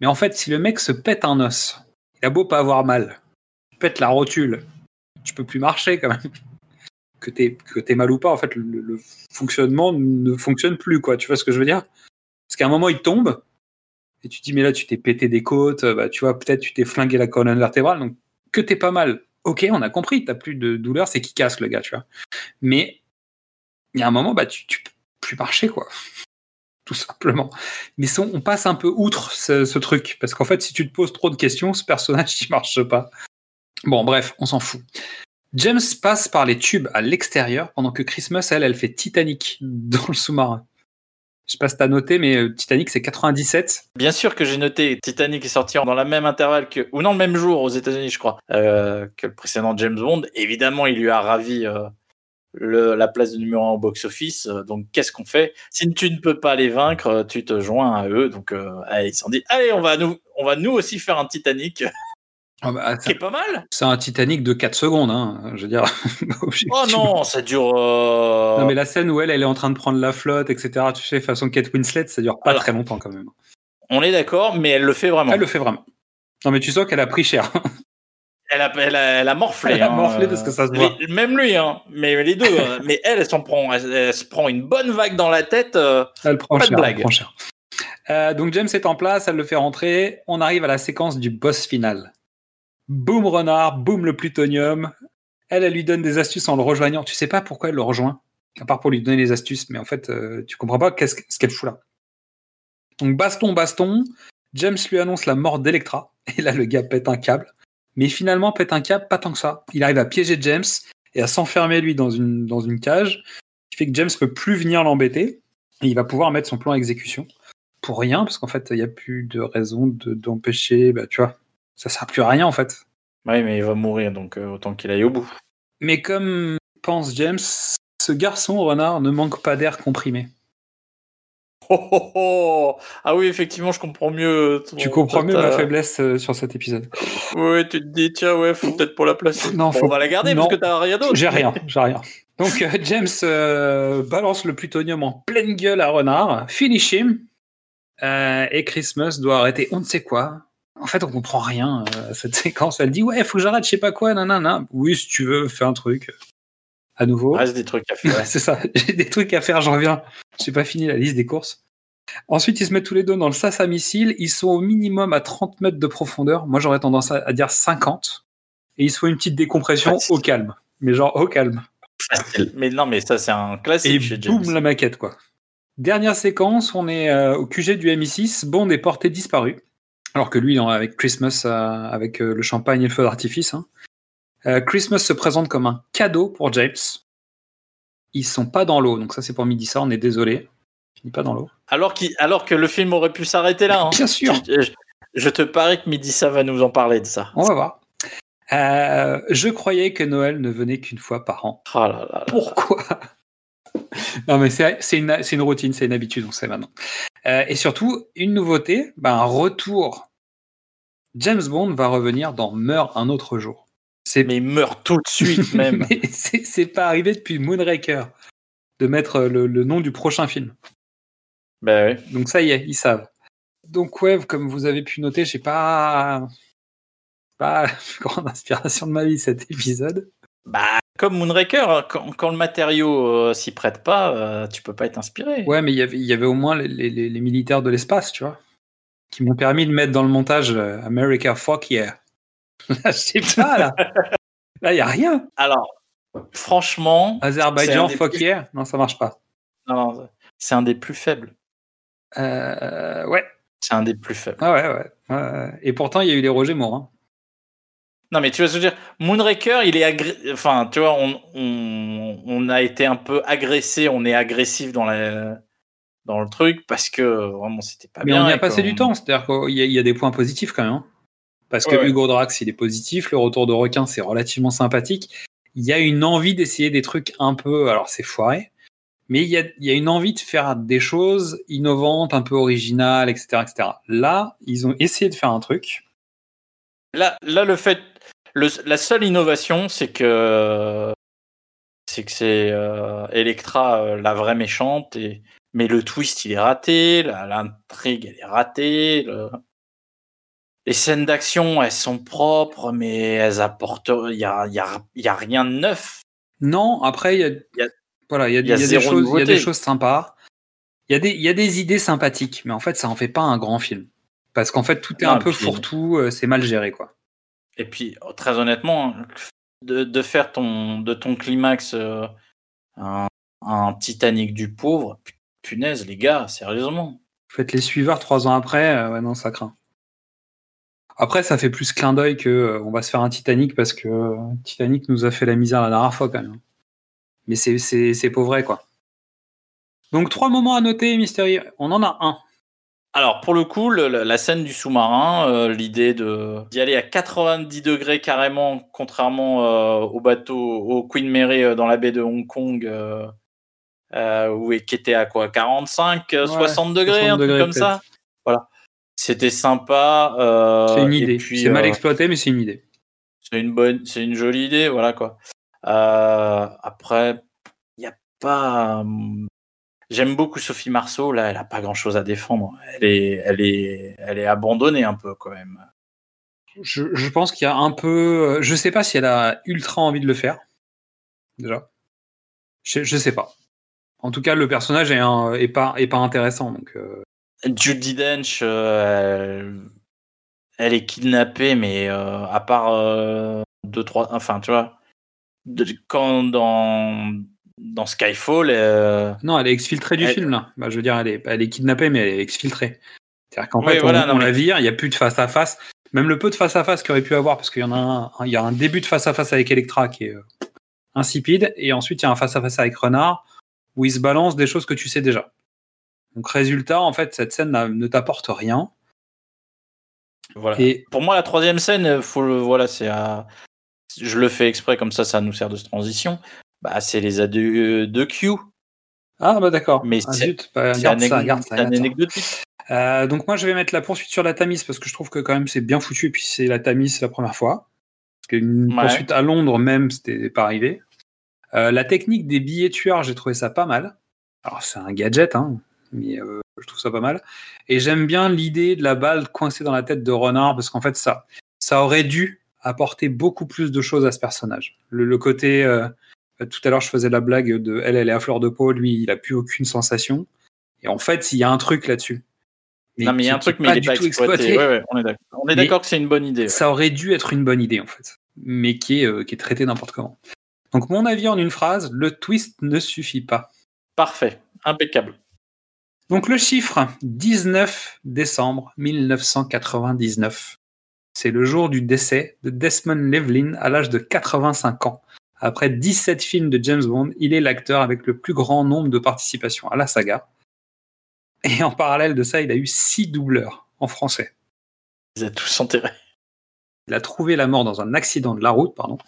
Mais en fait, si le mec se pète un os, il a beau pas avoir mal, il pète la rotule, tu peux plus marcher quand même. Que t'aies que mal ou pas, en fait, le, fonctionnement ne fonctionne plus, quoi. Tu vois ce que je veux dire? Parce qu'à un moment, il tombe, et tu te dis, mais là, tu t'es pété des côtes, bah, tu vois, peut-être tu t'es flingué la colonne vertébrale, donc que t'es pas mal. Ok, on a compris, t'as plus de douleur, c'est qui casse le gars, tu vois. Mais il y a un moment, bah, tu, peux plus marcher, quoi. <laughs> Tout simplement. Mais on passe un peu outre ce, ce truc, parce qu'en fait, si tu te poses trop de questions, ce personnage, <laughs> il marche pas. Bon, bref, on s'en fout. James passe par les tubes à l'extérieur, pendant que Christmas, elle, elle fait Titanic dans le sous-marin. Je sais pas si noté, mais euh, Titanic, c'est 97. Bien sûr que j'ai noté Titanic est sorti dans la même intervalle que, ou non, le même jour aux États-Unis, je crois, euh, que le précédent James Bond. Évidemment, il lui a ravi euh, la place de numéro 1 au box-office. Donc, qu'est-ce qu'on fait? Si tu ne peux pas les vaincre, tu te joins à eux. Donc, ils se sont dit, allez, on va nous, on va nous aussi faire un Titanic, Ah bah, qui est pas mal. c'est un Titanic de 4 secondes, hein, je veux dire. <laughs> Oh non, ça dure. euh, Non, mais la scène où elle, elle est en train de prendre la flotte, etc., tu sais, façon Kate Winslet, ça dure pas Alors. très longtemps quand même. On est d'accord, mais elle le fait vraiment. Elle le fait vraiment. Non, mais tu sens qu'elle a pris cher. <laughs> Elle a, elle a, elle a morflé. Elle a hein, morflé euh, parce que ça se voit. les- même lui, hein, mais les deux. hein. <laughs> mais elle, elle s'en prend, elle, elle se prend une bonne vague dans la tête. euh, Elle prend Pas de cher. blague. Elle prend cher. Euh, donc James est en place, elle le fait rentrer. On arrive à la séquence du boss final. Boum renard, boum le plutonium. Elle, elle lui donne des astuces en le rejoignant. Tu sais pas pourquoi elle le rejoint, à part pour lui donner les astuces, mais en fait, euh, tu comprends pas qu'est-ce que- ce qu'elle fout là. Donc baston, baston. James lui annonce la mort d'Electra. <laughs> Et là, le gars pète un câble. Mais finalement, pète un câble, pas tant que ça. Il arrive à piéger James et à s'enfermer lui dans une, dans une cage, qui fait que James peut plus venir l'embêter. Et il va pouvoir mettre son plan à exécution. Pour rien, parce qu'en fait, il n'y a plus de raison de- d'empêcher, bah, tu vois, ça sert plus à rien en fait. Oui, mais il va mourir, donc euh, autant qu'il aille au bout. Mais comme pense James, ce garçon renard ne manque pas d'air comprimé. <laughs> Oh, oh, oh ah oui, effectivement, je comprends mieux. ton- Tu comprends mieux ma faiblesse euh, sur cet épisode. <laughs> Ouais, tu te dis, tiens, ouais, faut peut-être pour la placer. Non, faut- On va la garder non. parce que t'as rien d'autre. J'ai rien, j'ai rien. Donc euh, James euh, balance le plutonium en pleine gueule à Renard, finish him, euh, et Christmas doit arrêter on ne sait quoi. En fait, on comprend rien euh, à cette <laughs> séquence. Elle dit ouais, faut que j'arrête, je sais pas quoi, nanana. Oui, si tu veux, fais un truc. À nouveau. Il reste des trucs à faire. <laughs> C'est ça. J'ai des trucs à faire, je reviens. J'ai pas fini la liste des courses. Ensuite, ils se mettent tous les deux dans le sas à missile. Ils sont au minimum à 30 mètres de profondeur. Moi, j'aurais tendance à, dire 50. Et ils se font une petite décompression Facile. au calme. Mais genre au calme. Facile. Mais non, mais ça, c'est un classique Et chez James. boum, la maquette, quoi. Dernière séquence, on est euh, au QG du MI6. Bond est porté disparu. Alors que lui, avec Christmas, euh, avec euh, le champagne et le feu d'artifice. hein. Euh, Christmas se présente comme un cadeau pour James. Ils sont pas dans l'eau, donc ça c'est pour midi ça, on est désolé. Il finit pas dans l'eau. Alors, alors que le film aurait pu s'arrêter là. hein. Bien sûr. Je, te parie que Midissa va nous en parler de ça. On va voir. Euh, je croyais que Noël ne venait qu'une fois par an. Oh là là. Pourquoi? Non, mais c'est une, routine, c'est une habitude, on sait maintenant. Euh, et surtout, une nouveauté, ben, un retour. James Bond va revenir dans Meurt un autre jour. C'est Mais il meurt tout de suite <laughs> même. c'est pas arrivé depuis Moonraker de mettre le, le nom du prochain film. ben oui. Donc ça y est, ils savent. donc ouais, comme vous avez pu noter, j'ai pas pas la plus grande inspiration de ma vie cet épisode. Bah, comme Moonraker, hein, quand, quand le matériau euh, s'y prête pas, euh, tu peux pas être inspiré. Ouais, mais il y avait- il y avait au moins les, les- les militaires de l'espace, tu vois, qui m'ont permis de mettre dans le montage euh, America fuck yeah. <laughs> Là, je sais pas là. Là, il y a rien. Alors, franchement, Azerbaïdjan fuck plus- yeah. Non, ça marche pas. non, non, c'est un des plus faibles. Euh, ouais. C'est un des plus faibles. Ah ouais, ouais. Et pourtant, il y a eu les Roger Moore. hein. Non, mais tu je veux dire Moonraker, il est agré- Enfin, tu vois, on, on, on a été un peu agressé, on est agressif dans, la, dans le truc parce que vraiment, c'était pas Mais bien. on y a passé du temps. C'est-à-dire qu'il y, y a des points positifs quand même. hein. Parce que ouais. Hugo Drax, il est positif. Le retour de requin, c'est relativement sympathique. Il y a une envie d'essayer des trucs un peu. Alors, c'est foiré. Mais il y, a, il y a une envie de faire des choses innovantes, un peu originales, etc., etc. Là, ils ont essayé de faire un truc. Là, là, le fait. Le, la seule innovation, c'est que. C'est que c'est euh, Electra, euh, la vraie méchante. Et, mais le twist, il est raté. L'intrigue, elle est ratée. le- Les scènes d'action, elles sont propres, mais elles apportent. Il y a, y a, y a rien de neuf. Non, après, il y a, Il y a- voilà, il y a, des choses, y a des choses sympas. Il y, a des, y a des idées sympathiques, mais en fait, ça en fait pas un grand film. Parce qu'en fait, tout est Non, un peu fourre-tout, euh, c'est mal géré, quoi. Et puis, oh, très honnêtement, de, de faire ton, de ton climax euh, un, un Titanic du pauvre, punaise, les gars, sérieusement. Faites les suiveurs trois ans après, euh, ouais, non, ça craint. Après, ça fait plus clin d'œil que euh, on va se faire un Titanic parce que euh, Titanic nous a fait la misère la dernière fois quand même. Mais c'est, c'est, c'est pas vrai, quoi. Donc, trois moments à noter, Mystery. On en a un. Alors, pour le coup, le- la scène du sous-marin, euh, l'idée d'y aller à 90 degrés carrément, contrairement euh, au bateau, au Queen Mary euh, dans la baie de Hong Kong, euh, qui était à quoi 45, euh, Ouais, 60 degrés, 60 un truc degrés, comme ça. Voilà. C'était sympa. euh, C'est une idée. c'est mal euh, exploité, mais c'est une idée. C'est une bonne, c'est une jolie idée, voilà quoi. Après, il n'y a pas. hum, J'aime beaucoup Sophie Marceau. Là, elle a pas grand chose à défendre. Elle est, elle est, elle est abandonnée un peu quand même. Je, je pense qu'il y a un peu. Je sais pas si elle a ultra envie de le faire. Déjà. Je, je sais pas. En tout cas, le personnage est, un- est, pas, est pas intéressant. Donc, euh, Judy Dench, euh, elle, elle est kidnappée, mais euh, à part deux trois, enfin tu vois, de- quand dans dans Skyfall, euh, Non, elle est exfiltrée du Elle- film, là. Bah, je veux dire, elle est, elle est kidnappée, mais elle est exfiltrée. C'est-à-dire qu'en Oui, fait, voilà, on, non, on mais- la vire, il n'y a plus de face-à-face. Même le peu de face-à-face qu'il aurait pu avoir, parce qu'il y en a un, il y a un début de face-à-face avec Electra qui est euh, insipide, et ensuite il y a un face-à-face avec Renard, où il se balance des choses que tu sais déjà. Donc, résultat, en fait, cette scène ne t'apporte rien. voilà. Et Pour moi, la troisième scène, faut le, voilà, c'est à, je le fais exprès comme ça, ça nous sert de transition. Bah, c'est les adieux de Q. Ah, bah d'accord. Mais ah, c'est- bah, anecdotique. Euh, donc moi je vais mettre la poursuite sur la Tamise parce que je trouve que quand même c'est bien foutu et puis c'est la Tamise la première fois. Parce qu'une Ouais. poursuite à Londres même c'était pas arrivé. Euh, la technique des billets tueurs j'ai trouvé ça pas mal. Alors c'est un gadget hein, mais euh, je trouve ça pas mal. Et j'aime bien l'idée de la balle coincée dans la tête de Renard parce qu'en fait ça ça aurait dû apporter beaucoup plus de choses à ce personnage. Le, le côté euh, tout à l'heure je faisais la blague de elle elle est à fleur de peau lui il a plus aucune sensation. Et en fait il y a un truc là-dessus non, mais il y a un truc, mais il n'est du pas tout exploité. Ouais, ouais, on est d'accord. Que c'est une bonne idée. ouais. Ça aurait dû être une bonne idée en fait, mais qui est, euh, qui est traité n'importe comment. Donc mon avis en une phrase, le twist ne suffit pas. Parfait, impeccable. Donc le chiffre 19 décembre 1999, c'est le jour du décès de Desmond Llewellyn à l'âge de 85 ans. Après 17 films de James Bond, il est l'acteur avec le plus grand nombre de participations à la saga. Et en parallèle de ça, il a eu 6 doubleurs en français. Ils ont tous enterrés. Il a trouvé la mort dans un accident de la route, pardon,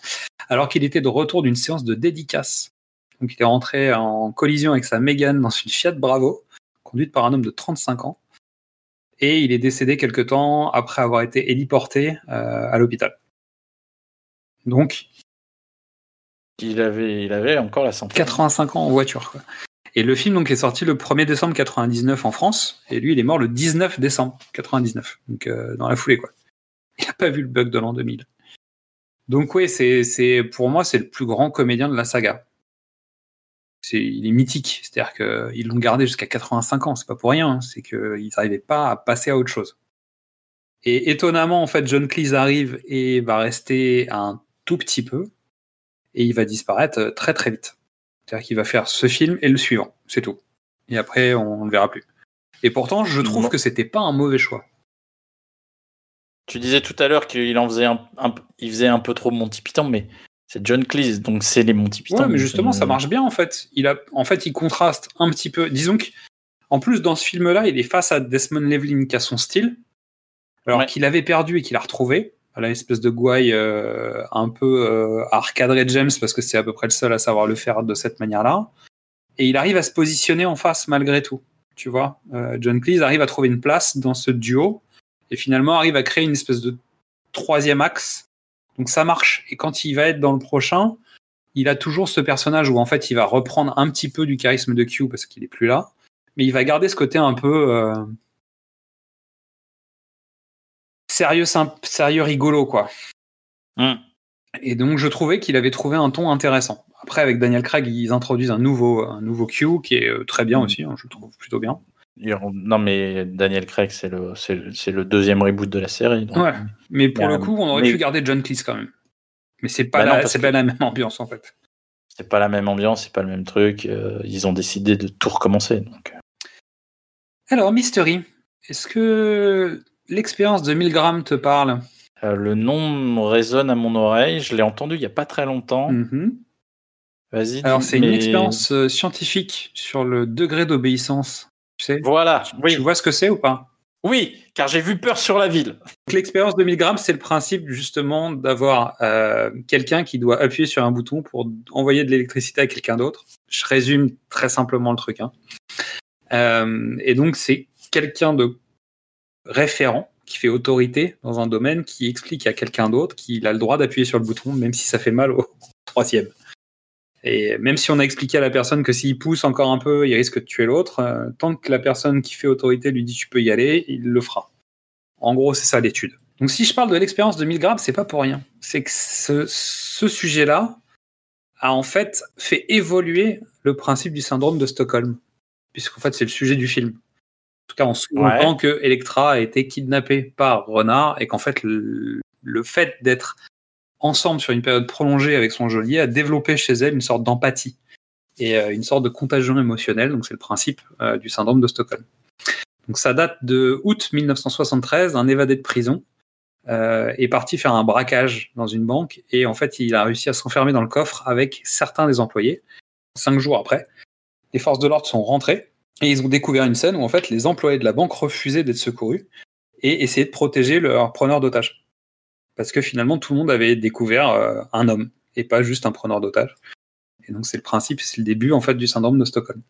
alors qu'il était de retour d'une séance de dédicace. Donc il est rentré en collision avec sa Mégane dans une Fiat Bravo, conduite par un homme de 35 ans. Et il est décédé quelque temps après avoir été héliporté euh, à l'hôpital. Donc Il avait, il avait encore la santé. 85 ans en voiture. Quoi. Et le film donc est sorti le 1er décembre 99 en France, et lui il est mort le 19 décembre 99, donc euh, dans la foulée quoi. <laughs> Il n'a pas vu le bug de l'an 2000. Donc oui, c'est, pour moi c'est le plus grand comédien de la saga. C'est, il est mythique, c'est-à-dire qu'ils l'ont gardé jusqu'à 85 ans, c'est pas pour rien, hein. c'est qu'ils n'arrivaient pas à passer à autre chose. Et étonnamment, en fait, John Cleese arrive et va rester un tout petit peu, et il va disparaître euh, très très vite. C'est-à-dire qu'il va faire ce film et le suivant, c'est tout. Et après, on ne le verra plus. Et pourtant, je trouve que c'était pas un mauvais choix. Tu disais tout à l'heure qu'il en faisait un, un- il faisait un peu trop Monty Python, mais c'est John Cleese, donc c'est les Monty Python. Ouais, mais justement, ça Euh, marche bien en fait. Il a, en fait, il contraste un petit peu. Disons que, en plus, dans ce film-là, il est face à Desmond Llewellyn qui a son style, alors Ouais. qu'il avait perdu et qu'il a retrouvé. À la espèce de gouaille euh, un peu euh, à recadrer James parce que c'est à peu près le seul à savoir le faire de cette manière-là. Et il arrive à se positionner en face malgré tout. Tu vois, Euh, John Cleese arrive à trouver une place dans ce duo et finalement arrive à créer une espèce de troisième axe. Donc ça marche. Et quand il va être dans le prochain, il a toujours ce personnage où en fait il va reprendre un petit peu du charisme de Q parce qu'il est plus là, mais il va garder ce côté un peu euh, sérieux, simple, sérieux rigolo quoi. Hmm. Et donc je trouvais qu'il avait trouvé un ton intéressant. Après avec Daniel Craig ils introduisent un nouveau un nouveau Q qui est euh, très bien Hmm. aussi, hein, je le trouve plutôt bien. Non, mais Daniel Craig, c'est le, c'est deuxième reboot de la série. donc- Ouais. Mais pour le coup on aurait mais- pu garder John Cleese quand même. Mais c'est pas Bah la, c'est pas la même ambiance en fait. C'est pas la même ambiance, c'est pas le même truc. euh, ils ont décidé de tout recommencer. Donc. euh. Alors Mystery, est-ce que l'expérience de 1000 grammes te parle? Euh, le nom résonne à mon oreille. Je l'ai entendu il y a pas très longtemps. Mhm. Vas-y. Alors, c'est une expérience scientifique sur le degré d'obéissance. Tu sais Voilà. Oui. Tu vois ce que c'est ou pas? Oui, car j'ai vu peur sur la ville. L'expérience de 1000 grammes, c'est le principe justement d'avoir euh, quelqu'un qui doit appuyer sur un bouton pour envoyer de l'électricité à quelqu'un d'autre. Je résume très simplement le truc. hein. Euh, et donc, c'est quelqu'un de référent qui fait autorité dans un domaine qui explique à quelqu'un d'autre qu'il a le droit d'appuyer sur le bouton, même si ça fait mal au troisième. Et même si on a expliqué à la personne que s'il pousse encore un peu, il risque de tuer l'autre, euh, tant que la personne qui fait autorité lui dit tu peux y aller, il le fera. En gros, c'est ça l'étude. Donc si je parle de l'expérience de 1000 grammes, c'est pas pour rien. C'est que ce, ce sujet-là a en fait fait évoluer le principe du syndrome de Stockholm, puisqu'en fait c'est le sujet du film. En tout cas, on sous-entend que Electra a été kidnappée par Renard et qu'en fait le, le fait d'être ensemble sur une période prolongée avec son geôlier a développé chez elle une sorte d'empathie et euh, une sorte de contagion émotionnelle. Donc c'est le principe euh, du syndrome de Stockholm. Donc ça date de août 1973. Un évadé de prison euh, est parti faire un braquage dans une banque et en fait il a réussi à s'enfermer dans le coffre avec certains des employés. Cinq jours après, les forces de l'ordre sont rentrées et ils ont découvert une scène où en fait les employés de la banque refusaient d'être secourus et essayaient de protéger leur preneur d'otages. Parce que finalement tout le monde avait découvert euh, un homme et pas juste un preneur d'otages. Et donc c'est le principe, c'est le début en fait du syndrome de Stockholm.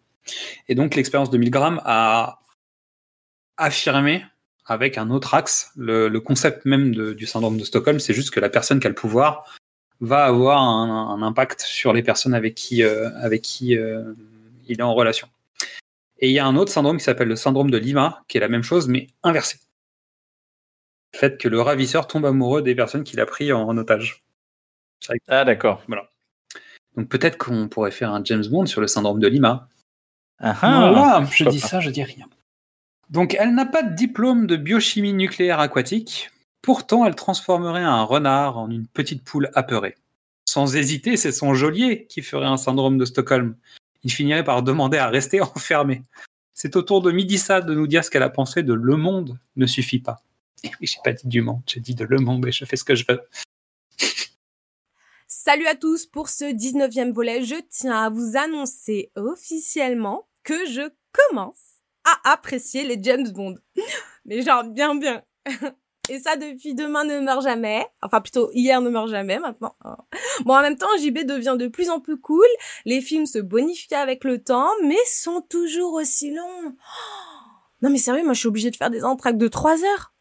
Et donc l'expérience de 1000 grammes a affirmé avec un autre axe le, concept même du syndrome de Stockholm, c'est juste que la personne qui a le pouvoir va avoir un, un impact sur les personnes avec qui, euh, avec qui euh, il est en relation. Et il y a un autre syndrome qui s'appelle le syndrome de Lima, qui est la même chose, mais inversé. Le fait que le ravisseur tombe amoureux des personnes qu'il a pris en, en otage. Ah, d'accord. Voilà. Donc peut-être qu'on pourrait faire un James Bond sur le syndrome de Lima. Ah, ah. Voilà, je dis ça, je dis rien. Donc, elle n'a pas de diplôme de biochimie nucléaire aquatique. Pourtant, elle transformerait un renard en une petite poule apeurée. Sans hésiter, c'est son geôlier qui ferait un syndrome de Stockholm. Il finirait par demander à rester <laughs> enfermé. C'est au tour de Midissa de nous dire ce qu'elle a pensé de Le Monde ne suffit pas. Et oui, j'ai pas dit du monde, j'ai dit de Le Monde et je fais ce que je veux. Salut à tous pour ce 19e volet. Je tiens à vous annoncer officiellement que je commence à apprécier les James Bond. <laughs> Mais genre bien bien. <laughs> Et ça depuis Demain ne meurt jamais. Enfin plutôt Hier ne meurt jamais maintenant. Bon en même temps JB devient de plus en plus cool. Les films se bonifient avec le temps mais sont toujours aussi longs. <gasps> Non mais sérieux moi je suis obligée de faire des entractes de 3 heures.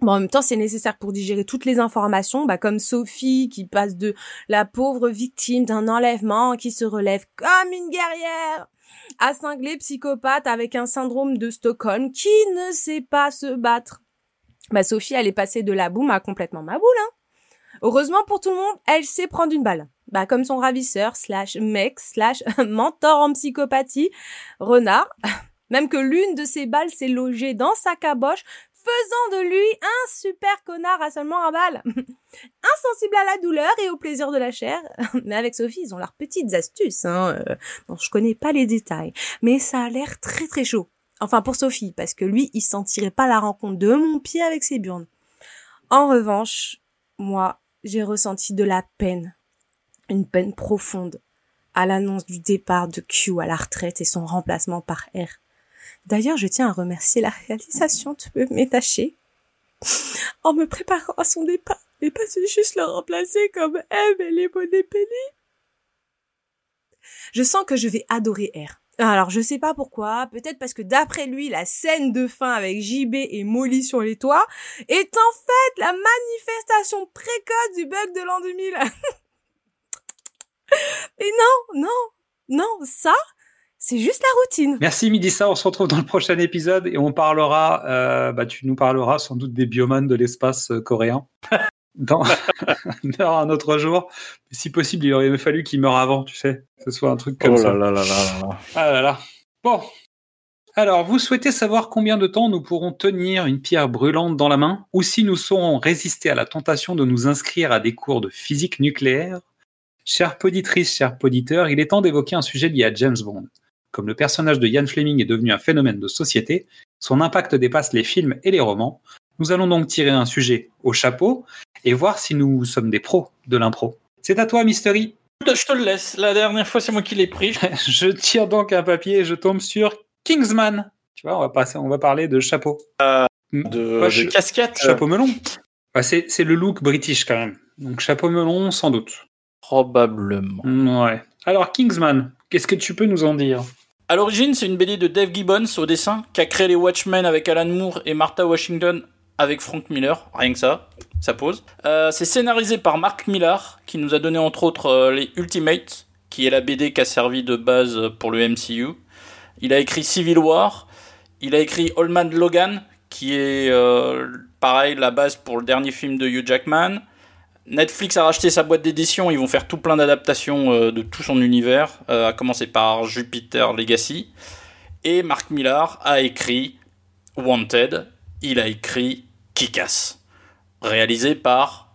Bon, en même temps, c'est nécessaire pour digérer toutes les informations, bah, comme Sophie qui passe de la pauvre victime d'un enlèvement qui se relève comme une guerrière. à cinglé psychopathe avec un syndrome de Stockholm qui ne sait pas se battre. Bah Sophie, elle est passée de la boum à complètement ma boule. Hein. Heureusement pour tout le monde, elle sait prendre une balle. Bah comme son ravisseur, slash mec, slash <laughs> mentor en psychopathie, renard. <laughs> Même que l'une de ses balles s'est logée dans sa caboche, faisant de lui un super connard à seulement un balle. <laughs> Insensible à la douleur et au plaisir de la chair. <laughs> Mais avec Sophie, ils ont leurs petites astuces. Hein. Euh, bon, je connais pas les détails, mais ça a l'air très très chaud. Enfin pour Sophie, parce que lui, il sentirait pas la rencontre de mon pied avec ses burnes. En revanche, moi, j'ai ressenti de la peine, une peine profonde, à l'annonce du départ de Q à la retraite et son remplacement par R. D'ailleurs, je tiens à remercier la réalisation de Métaché en me préparant à son départ, et pas juste le remplacer comme M et les bonnets Je sens que je vais adorer R. Alors je sais pas pourquoi, peut-être parce que d'après lui, la scène de fin avec JB et Molly sur les toits est en fait la manifestation précoce du bug de l'an 2000. <laughs> et non, non, non, ça, c'est juste la routine. Merci Midissa, on se retrouve dans le prochain épisode et on parlera, euh, bah, tu nous parleras sans doute des biomanes de l'espace euh, coréen. <laughs> dans <laughs> un autre jour. Si possible, il aurait fallu qu'il meure avant, tu sais. Que ce soit un truc comme oh ça. Là là là là Ah là là. Bon. Alors, vous souhaitez savoir combien de temps nous pourrons tenir une pierre brûlante dans la main? Ou si nous saurons résister à la tentation de nous inscrire à des cours de physique nucléaire? Chère poditrice, chers poditeurs, il est temps d'évoquer un sujet lié à James Bond. Comme le personnage de Ian Fleming est devenu un phénomène de société, son impact dépasse les films et les romans. Nous allons donc tirer un sujet au chapeau et voir si nous sommes des pros de l'impro. C'est à toi, Mystery. Je te le laisse. La dernière fois, c'est moi qui l'ai pris. <laughs> je tire donc un papier et je tombe sur Kingsman. Tu vois, on va, passer, on va parler de chapeau. Euh, de, Pas ch- casquette. Chapeau melon. Bah, c'est c'est le look british quand même. Donc chapeau melon, sans doute. Probablement. Ouais. Alors, Kingsman, qu'est-ce que tu peux nous en dire? À l'origine, c'est une BD de Dave Gibbons au dessin qui a créé les Watchmen avec Alan Moore et Martha Washington avec Frank Miller. Rien que ça, ça pose. Euh, c'est scénarisé par Mark Millar qui nous a donné entre autres euh, les Ultimates, qui est la BD qui a servi de base pour le MCU. Il a écrit Civil War. Il a écrit Old Logan, qui est euh, pareil la base pour le dernier film de Hugh Jackman. Netflix a racheté sa boîte d'édition, ils vont faire tout plein d'adaptations euh, de tout son univers, euh, à commencer par Jupiter Legacy. Et Mark Millar a écrit Wanted, il a écrit Kick-Ass, réalisé par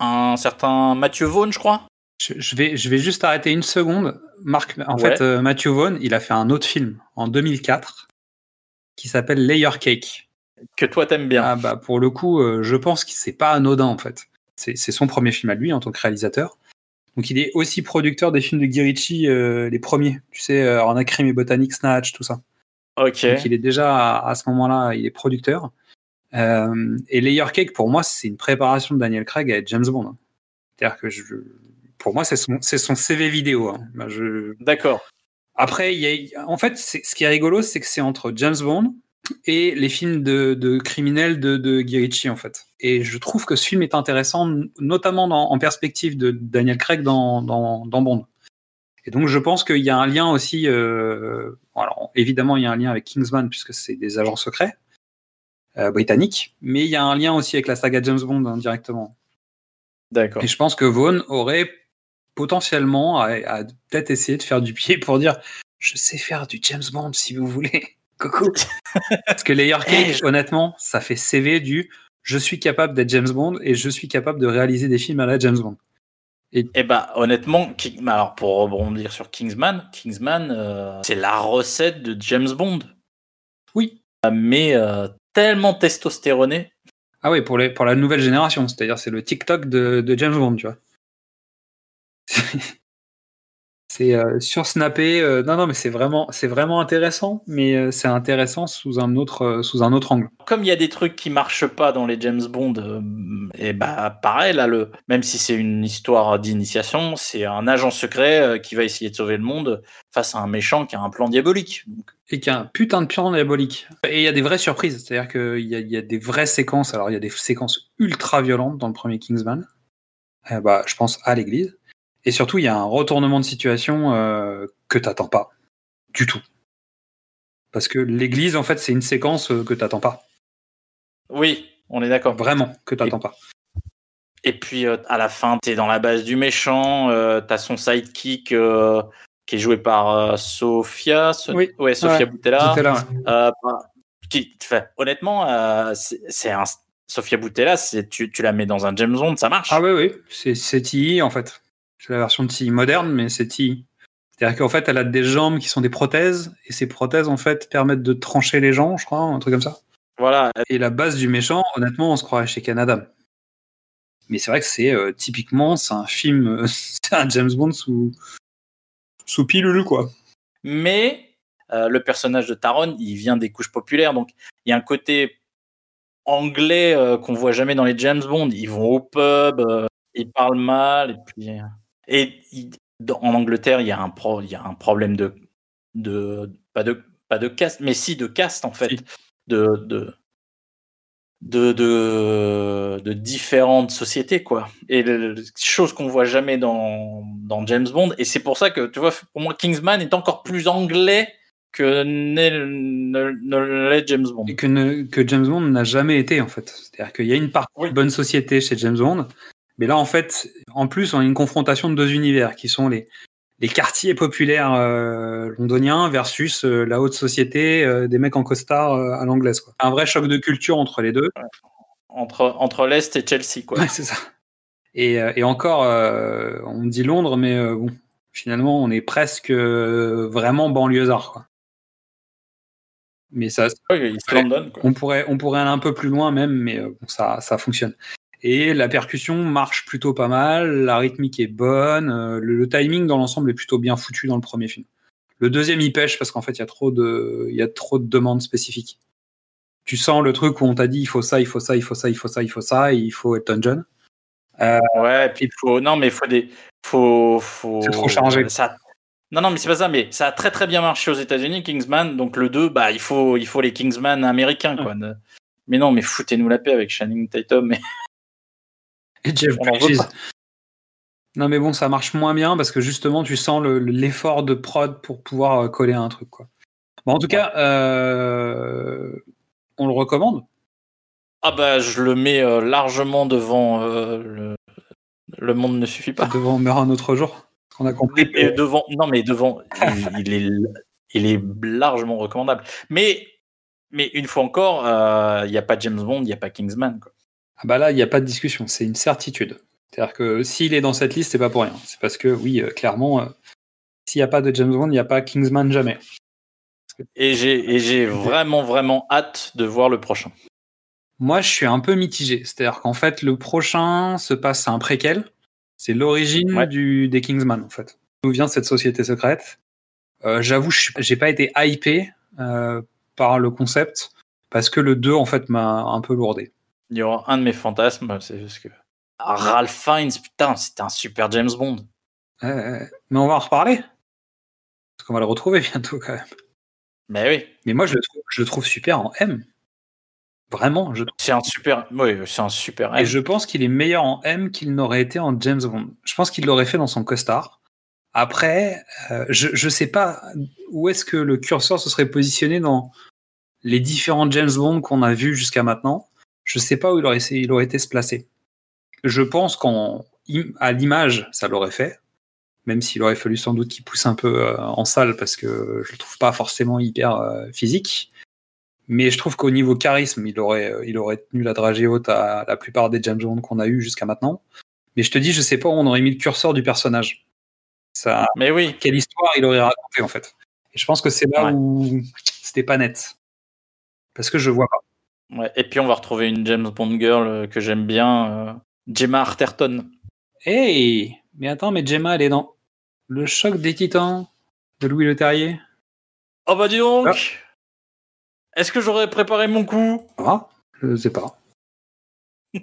un certain Mathieu Vaughn, je crois. je, je vais, je vais juste arrêter une seconde. Marc, en Ouais. fait, euh, Matthew Vaughn, il a fait un autre film en 2004 qui s'appelle Layer Cake. Que toi t'aimes bien. Ah bah pour le coup, je pense que c'est pas anodin en fait. C'est son premier film à lui en tant que réalisateur. Donc il est aussi producteur des films de Guy Ritchie, euh, les premiers. Tu sais, euh, En Crime et Botanique, Snatch, tout ça. Ok. Donc il est déjà à, à ce moment-là, il est producteur. Euh, et Layer Cake, pour moi, c'est une préparation de Daniel Craig à être James Bond. C'est-à-dire que je, pour moi, c'est son, CV vidéo. hein. Bah, je... D'accord. Après, il y a, en fait, c'est- ce qui est rigolo, c'est que c'est entre James Bond et les films de, de criminels de, de en fait. Et je trouve que ce film est intéressant, notamment dans- en perspective de Daniel Craig dans, dans, dans Bond. Et donc, je pense qu'il y a un lien aussi. Euh, alors, évidemment, il y a un lien avec Kingsman, puisque c'est des agents secrets euh, britanniques, mais il y a un lien aussi avec la saga James Bond indirectement. D'accord. Et je pense que Vaughn aurait potentiellement à, à peut-être essayer de faire du pied pour dire je sais faire du James Bond si vous voulez. Coucou. Parce que Layer Cake, honnêtement, ça fait CV du je suis capable d'être James Bond et je suis capable de réaliser des films à la James Bond. Eh ben, honnêtement, King- bah, alors pour rebondir sur Kingsman, Kingsman, euh, c'est la recette de James Bond. Oui. Mais euh, tellement testostéroné. Ah oui, pour, les, pour la nouvelle génération, c'est-à-dire c'est le TikTok de, de James Bond, tu vois. <laughs> C'est euh, sursnappé. euh, non, non, mais c'est vraiment, c'est vraiment intéressant, mais euh, c'est intéressant sous un autre, euh, sous un autre angle. Comme il y a des trucs qui marchent pas dans les James Bond, et bah pareil là, le, même si c'est une histoire d'initiation, c'est un agent secret qui va essayer de sauver le monde face à un méchant qui a un plan diabolique. Donc, Et qui a un putain de plan diabolique. Et il y a des vraies surprises, c'est-à-dire qu'il y, y a des vraies séquences. Alors il y a des séquences ultra violentes dans le premier Kingsman. Euh, bah, je pense à l'église. Et surtout, il y a un retournement de situation euh, que t'attends pas. du tout. Parce que l'église, en fait, c'est une séquence euh, que t'attends pas. Oui, on est d'accord. Vraiment, que t'attends pas. Et puis euh, à la fin, t'es dans la base du méchant, euh, t'as son sidekick euh, qui est joué par Sofia. So- Oui. Ouais, Sofia Ouais, Boutella. Boutella, ouais. Bah, qui, honnêtement, c'est un Sofia Boutella, tu, tu la mets dans un James Bond, ça marche. Ah oui, oui, c'est c'est TI en fait. C'est la version de TI moderne, mais c'est TI. C'est-à-dire qu'en fait, elle a des jambes qui sont des prothèses, et ces prothèses, en fait, permettent de trancher les gens, je crois, un truc comme ça. Voilà. Et la base du méchant, honnêtement, on se croirait chez Canada. Mais c'est vrai que c'est euh, typiquement, c'est un film, euh, <laughs> c'est un James Bond sous, sous pilule, quoi. Mais euh, le personnage de Taron, il vient des couches populaires, donc il y a un côté anglais qu'on voit jamais dans les James Bond. Ils vont au pub, ils parlent mal, et puis et il- dans- en Angleterre, il y a un pro, il y a un problème de de pas de pas de caste, mais si de caste en fait, Si. de de de, de, de différentes sociétés, quoi. Et le- chose qu'on voit jamais dans, dans James Bond. Et c'est pour ça que, tu vois, pour moi, Kingsman est encore plus anglais que ne ne l'est James Bond. Et que, ne- que James Bond n'a jamais été, en fait. C'est-à-dire qu'il y a une partie Oui. bonne société chez James Bond, mais là, en fait, en plus, on a une confrontation de deux univers qui sont les, les quartiers populaires euh, londoniens versus euh, la haute société euh, des mecs en costard à l'anglaise. quoi. Un vrai choc de culture entre les deux. Entre, entre l'Est et Chelsea, quoi. Ouais, c'est ça. Et, et encore, on dit Londres, mais bon, finalement, on est presque vraiment banlieusard. Quoi. Mais ça, London, quoi. on pourrait, on pourrait aller un peu plus loin même, mais bon, ça, ça fonctionne. Et la percussion marche plutôt pas mal, la rythmique est bonne, euh, le, le timing dans l'ensemble est plutôt bien foutu dans le premier film. Le deuxième il pêche parce qu'en fait il y a trop de, il y a trop de demandes spécifiques. Tu sens le truc où on t'a dit il faut ça, il faut ça, il faut ça, il faut ça, il faut ça, il faut Elton John. Ouais, et puis il faut. Non, mais il faut des. Faut. faut... C'est trop chargé. Ça... Non, non, mais c'est pas ça, mais ça a très très bien marché aux États-Unis, Kingsman. Donc le 2, bah, il faut, il faut les Kingsman américains, quoi. Mais non, mais foutez-nous la paix avec Channing Tatum. Mais... Et Jeff Bridges. Non mais bon, ça marche moins bien parce que justement tu sens le- le- l'effort de prod pour pouvoir euh, coller à un truc quoi. Bon, en tout cas, euh, on le recommande. Ah bah, je le mets euh, largement devant euh, le... le monde ne suffit pas. Devant meurt un autre jour. On a compris. que- Et devant, non, mais devant, il, il est, il est largement recommandable. Mais, mais une fois encore, il n'y a pas James Bond, il n'y a pas Kingsman. Quoi. Ah bah là, il n'y a pas de discussion, c'est une certitude. C'est-à-dire que s'il est dans cette liste, c'est pas pour rien. C'est parce que oui, euh, clairement, euh, s'il n'y a pas de James Bond, il n'y a pas Kingsman jamais. Et j'ai, et j'ai vraiment, vraiment hâte de voir le prochain. Moi, je suis un peu mitigé. C'est-à-dire qu'en fait, le prochain se passe, c'est un préquel. C'est l'origine Ouais. du des Kingsman, en fait. D'où vient cette société secrète Euh, J'avoue, j'ai pas été hypé euh, par le concept parce que le 2, en fait, m'a un peu lourdé. Il y aura un de mes fantasmes, c'est juste que. Ah, Ralph Fiennes, putain, c'était un super James Bond. Euh, mais on va en reparler. Parce qu'on va le retrouver bientôt, quand même. Mais oui, Mais moi, je le trouve, je le trouve super en M. Vraiment, je c'est un super. Oui, c'est un super. Et je pense qu'il est meilleur en M qu'il n'aurait été en James Bond. Je pense qu'il l'aurait fait dans son costard. Après, euh, je ne sais pas où est-ce que le curseur se serait positionné dans les différents James Bond qu'on a vus jusqu'à maintenant. Je sais pas où il aurait, il aurait été se placer. Je pense qu'à l'image, ça l'aurait fait. Même s'il aurait fallu sans doute qu'il pousse un peu euh, en salle parce que je le trouve pas forcément hyper euh, physique. Mais je trouve qu'au niveau charisme, il aurait, euh, il aurait tenu la dragée haute à la plupart des James Bond qu'on a eu jusqu'à maintenant. Mais je te dis, je sais pas où on aurait mis le curseur du personnage. Ça, Mais oui, quelle histoire il aurait raconté en fait. Et je pense que c'est là Ouais. où c'était pas net. Parce que je vois pas. Ouais. et puis on va retrouver une James Bond girl euh, que j'aime bien, euh, Gemma Arterton. Hey Mais attends, mais Gemma, elle est dans le choc des titans de Louis Leterrier. Oh bah dis donc Ah. Est-ce que j'aurais préparé mon coup? Ah, je sais pas.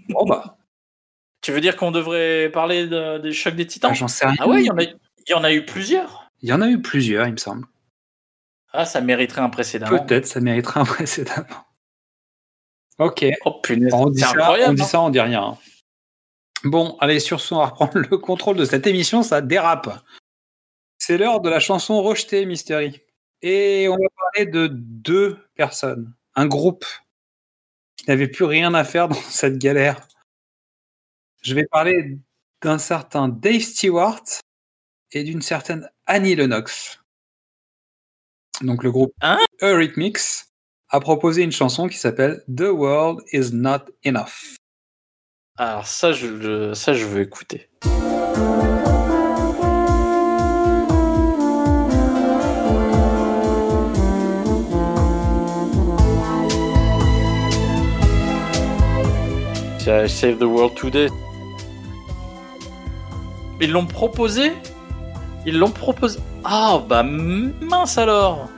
Bon bah, <laughs> Tu veux dire qu'on devrait parler de- des chocs des titans? Ah, j'en sais rien. Ah ouais, il y, en a, il y en a eu plusieurs. Il y en a eu plusieurs, il me semble. Ah, ça mériterait un précédent. Peut-être, ça mériterait un <laughs> précédemment. Ok. Oh punaise, On dit, ça, on dit hein. ça, on dit rien. Bon, allez, sur ce, on va reprendre <laughs> le contrôle de cette émission, ça dérape. C'est l'heure de la chanson rejetée, Mystery. Et on va parler de deux personnes, un groupe qui n'avait plus rien à faire dans <laughs> cette galère. Je vais parler d'un certain Dave Stewart et d'une certaine Annie Lennox. Donc le groupe Hein? Eurythmics a proposé une chanson qui s'appelle The World Is Not Enough. Alors ça, je, ça, je veux écouter. C'est Save the World Today. Ils l'ont proposé? Ils l'ont proposé? Ah bah mince alors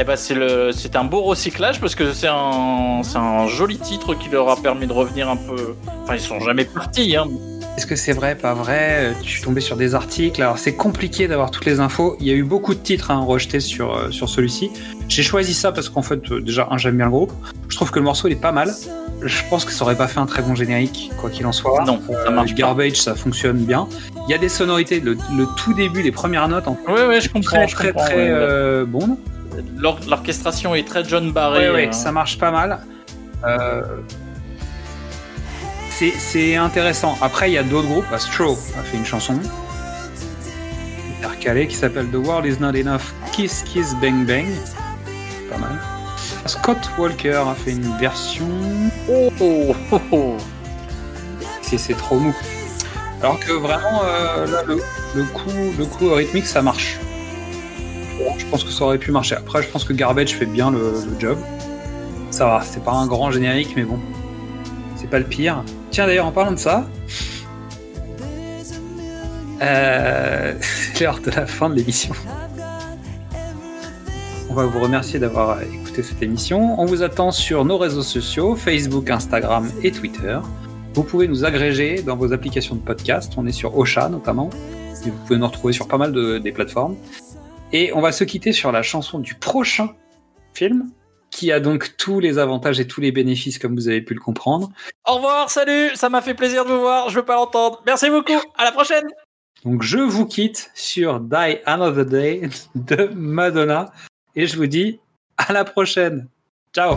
Eh bah c'est le c'est un beau recyclage parce que c'est un c'est un joli titre qui leur a permis de revenir un peu. Enfin ils sont jamais partis hein. Est-ce que c'est vrai, pas vrai? Je suis tombé sur des articles. Alors c'est compliqué d'avoir toutes les infos. Il y a eu beaucoup de titres hein, rejetés sur, euh, sur celui-ci. J'ai choisi ça parce qu'en fait, euh, déjà, un, j'aime bien le groupe. Je trouve que le morceau il est pas mal. Je pense que ça aurait pas fait un très bon générique, quoi qu'il en soit. Non, ça marche pas. Garbage, ça fonctionne bien. Il y a des sonorités, le, le tout début, les premières notes, en Ouais ouais je comprends. très je très comprends, très ouais. euh, bon. L'or- L'orchestration est très John Barry. Ouais, euh. ça marche pas mal. Euh, c'est- intéressant. Après, il y a d'autres groupes. Bah, Straw a fait une chanson hyper calée qui s'appelle The World Is Not Enough Kiss Kiss Bang Bang. Pas mal. Scott Walker a fait une version. Oh, oh, oh, oh. C'est c'est trop mou. Alors que vraiment, euh, là, le, le coup, le coup rythmique, ça marche. Je pense que ça aurait pu marcher. Après, je pense que Garbage fait bien le, job. Ça va, c'est pas un grand générique, mais bon, c'est pas le pire. Tiens, d'ailleurs, en parlant de ça, euh, <laughs> l'heure de la fin de l'émission. On va vous remercier d'avoir écouté cette émission. On vous attend sur nos réseaux sociaux, Facebook, Instagram et Twitter. Vous pouvez nous agréger dans vos applications de podcast. On est sur Ocha notamment. Et vous pouvez nous retrouver sur pas mal de, des plateformes. Et on va se quitter sur la chanson du prochain film, qui a donc tous les avantages et tous les bénéfices, comme vous avez pu le comprendre. Au revoir, salut, ça m'a fait plaisir de vous voir, je veux pas l'entendre. Merci beaucoup, à la prochaine. Donc je vous quitte sur Die Another Day de Madonna. Et je vous dis à la prochaine. Ciao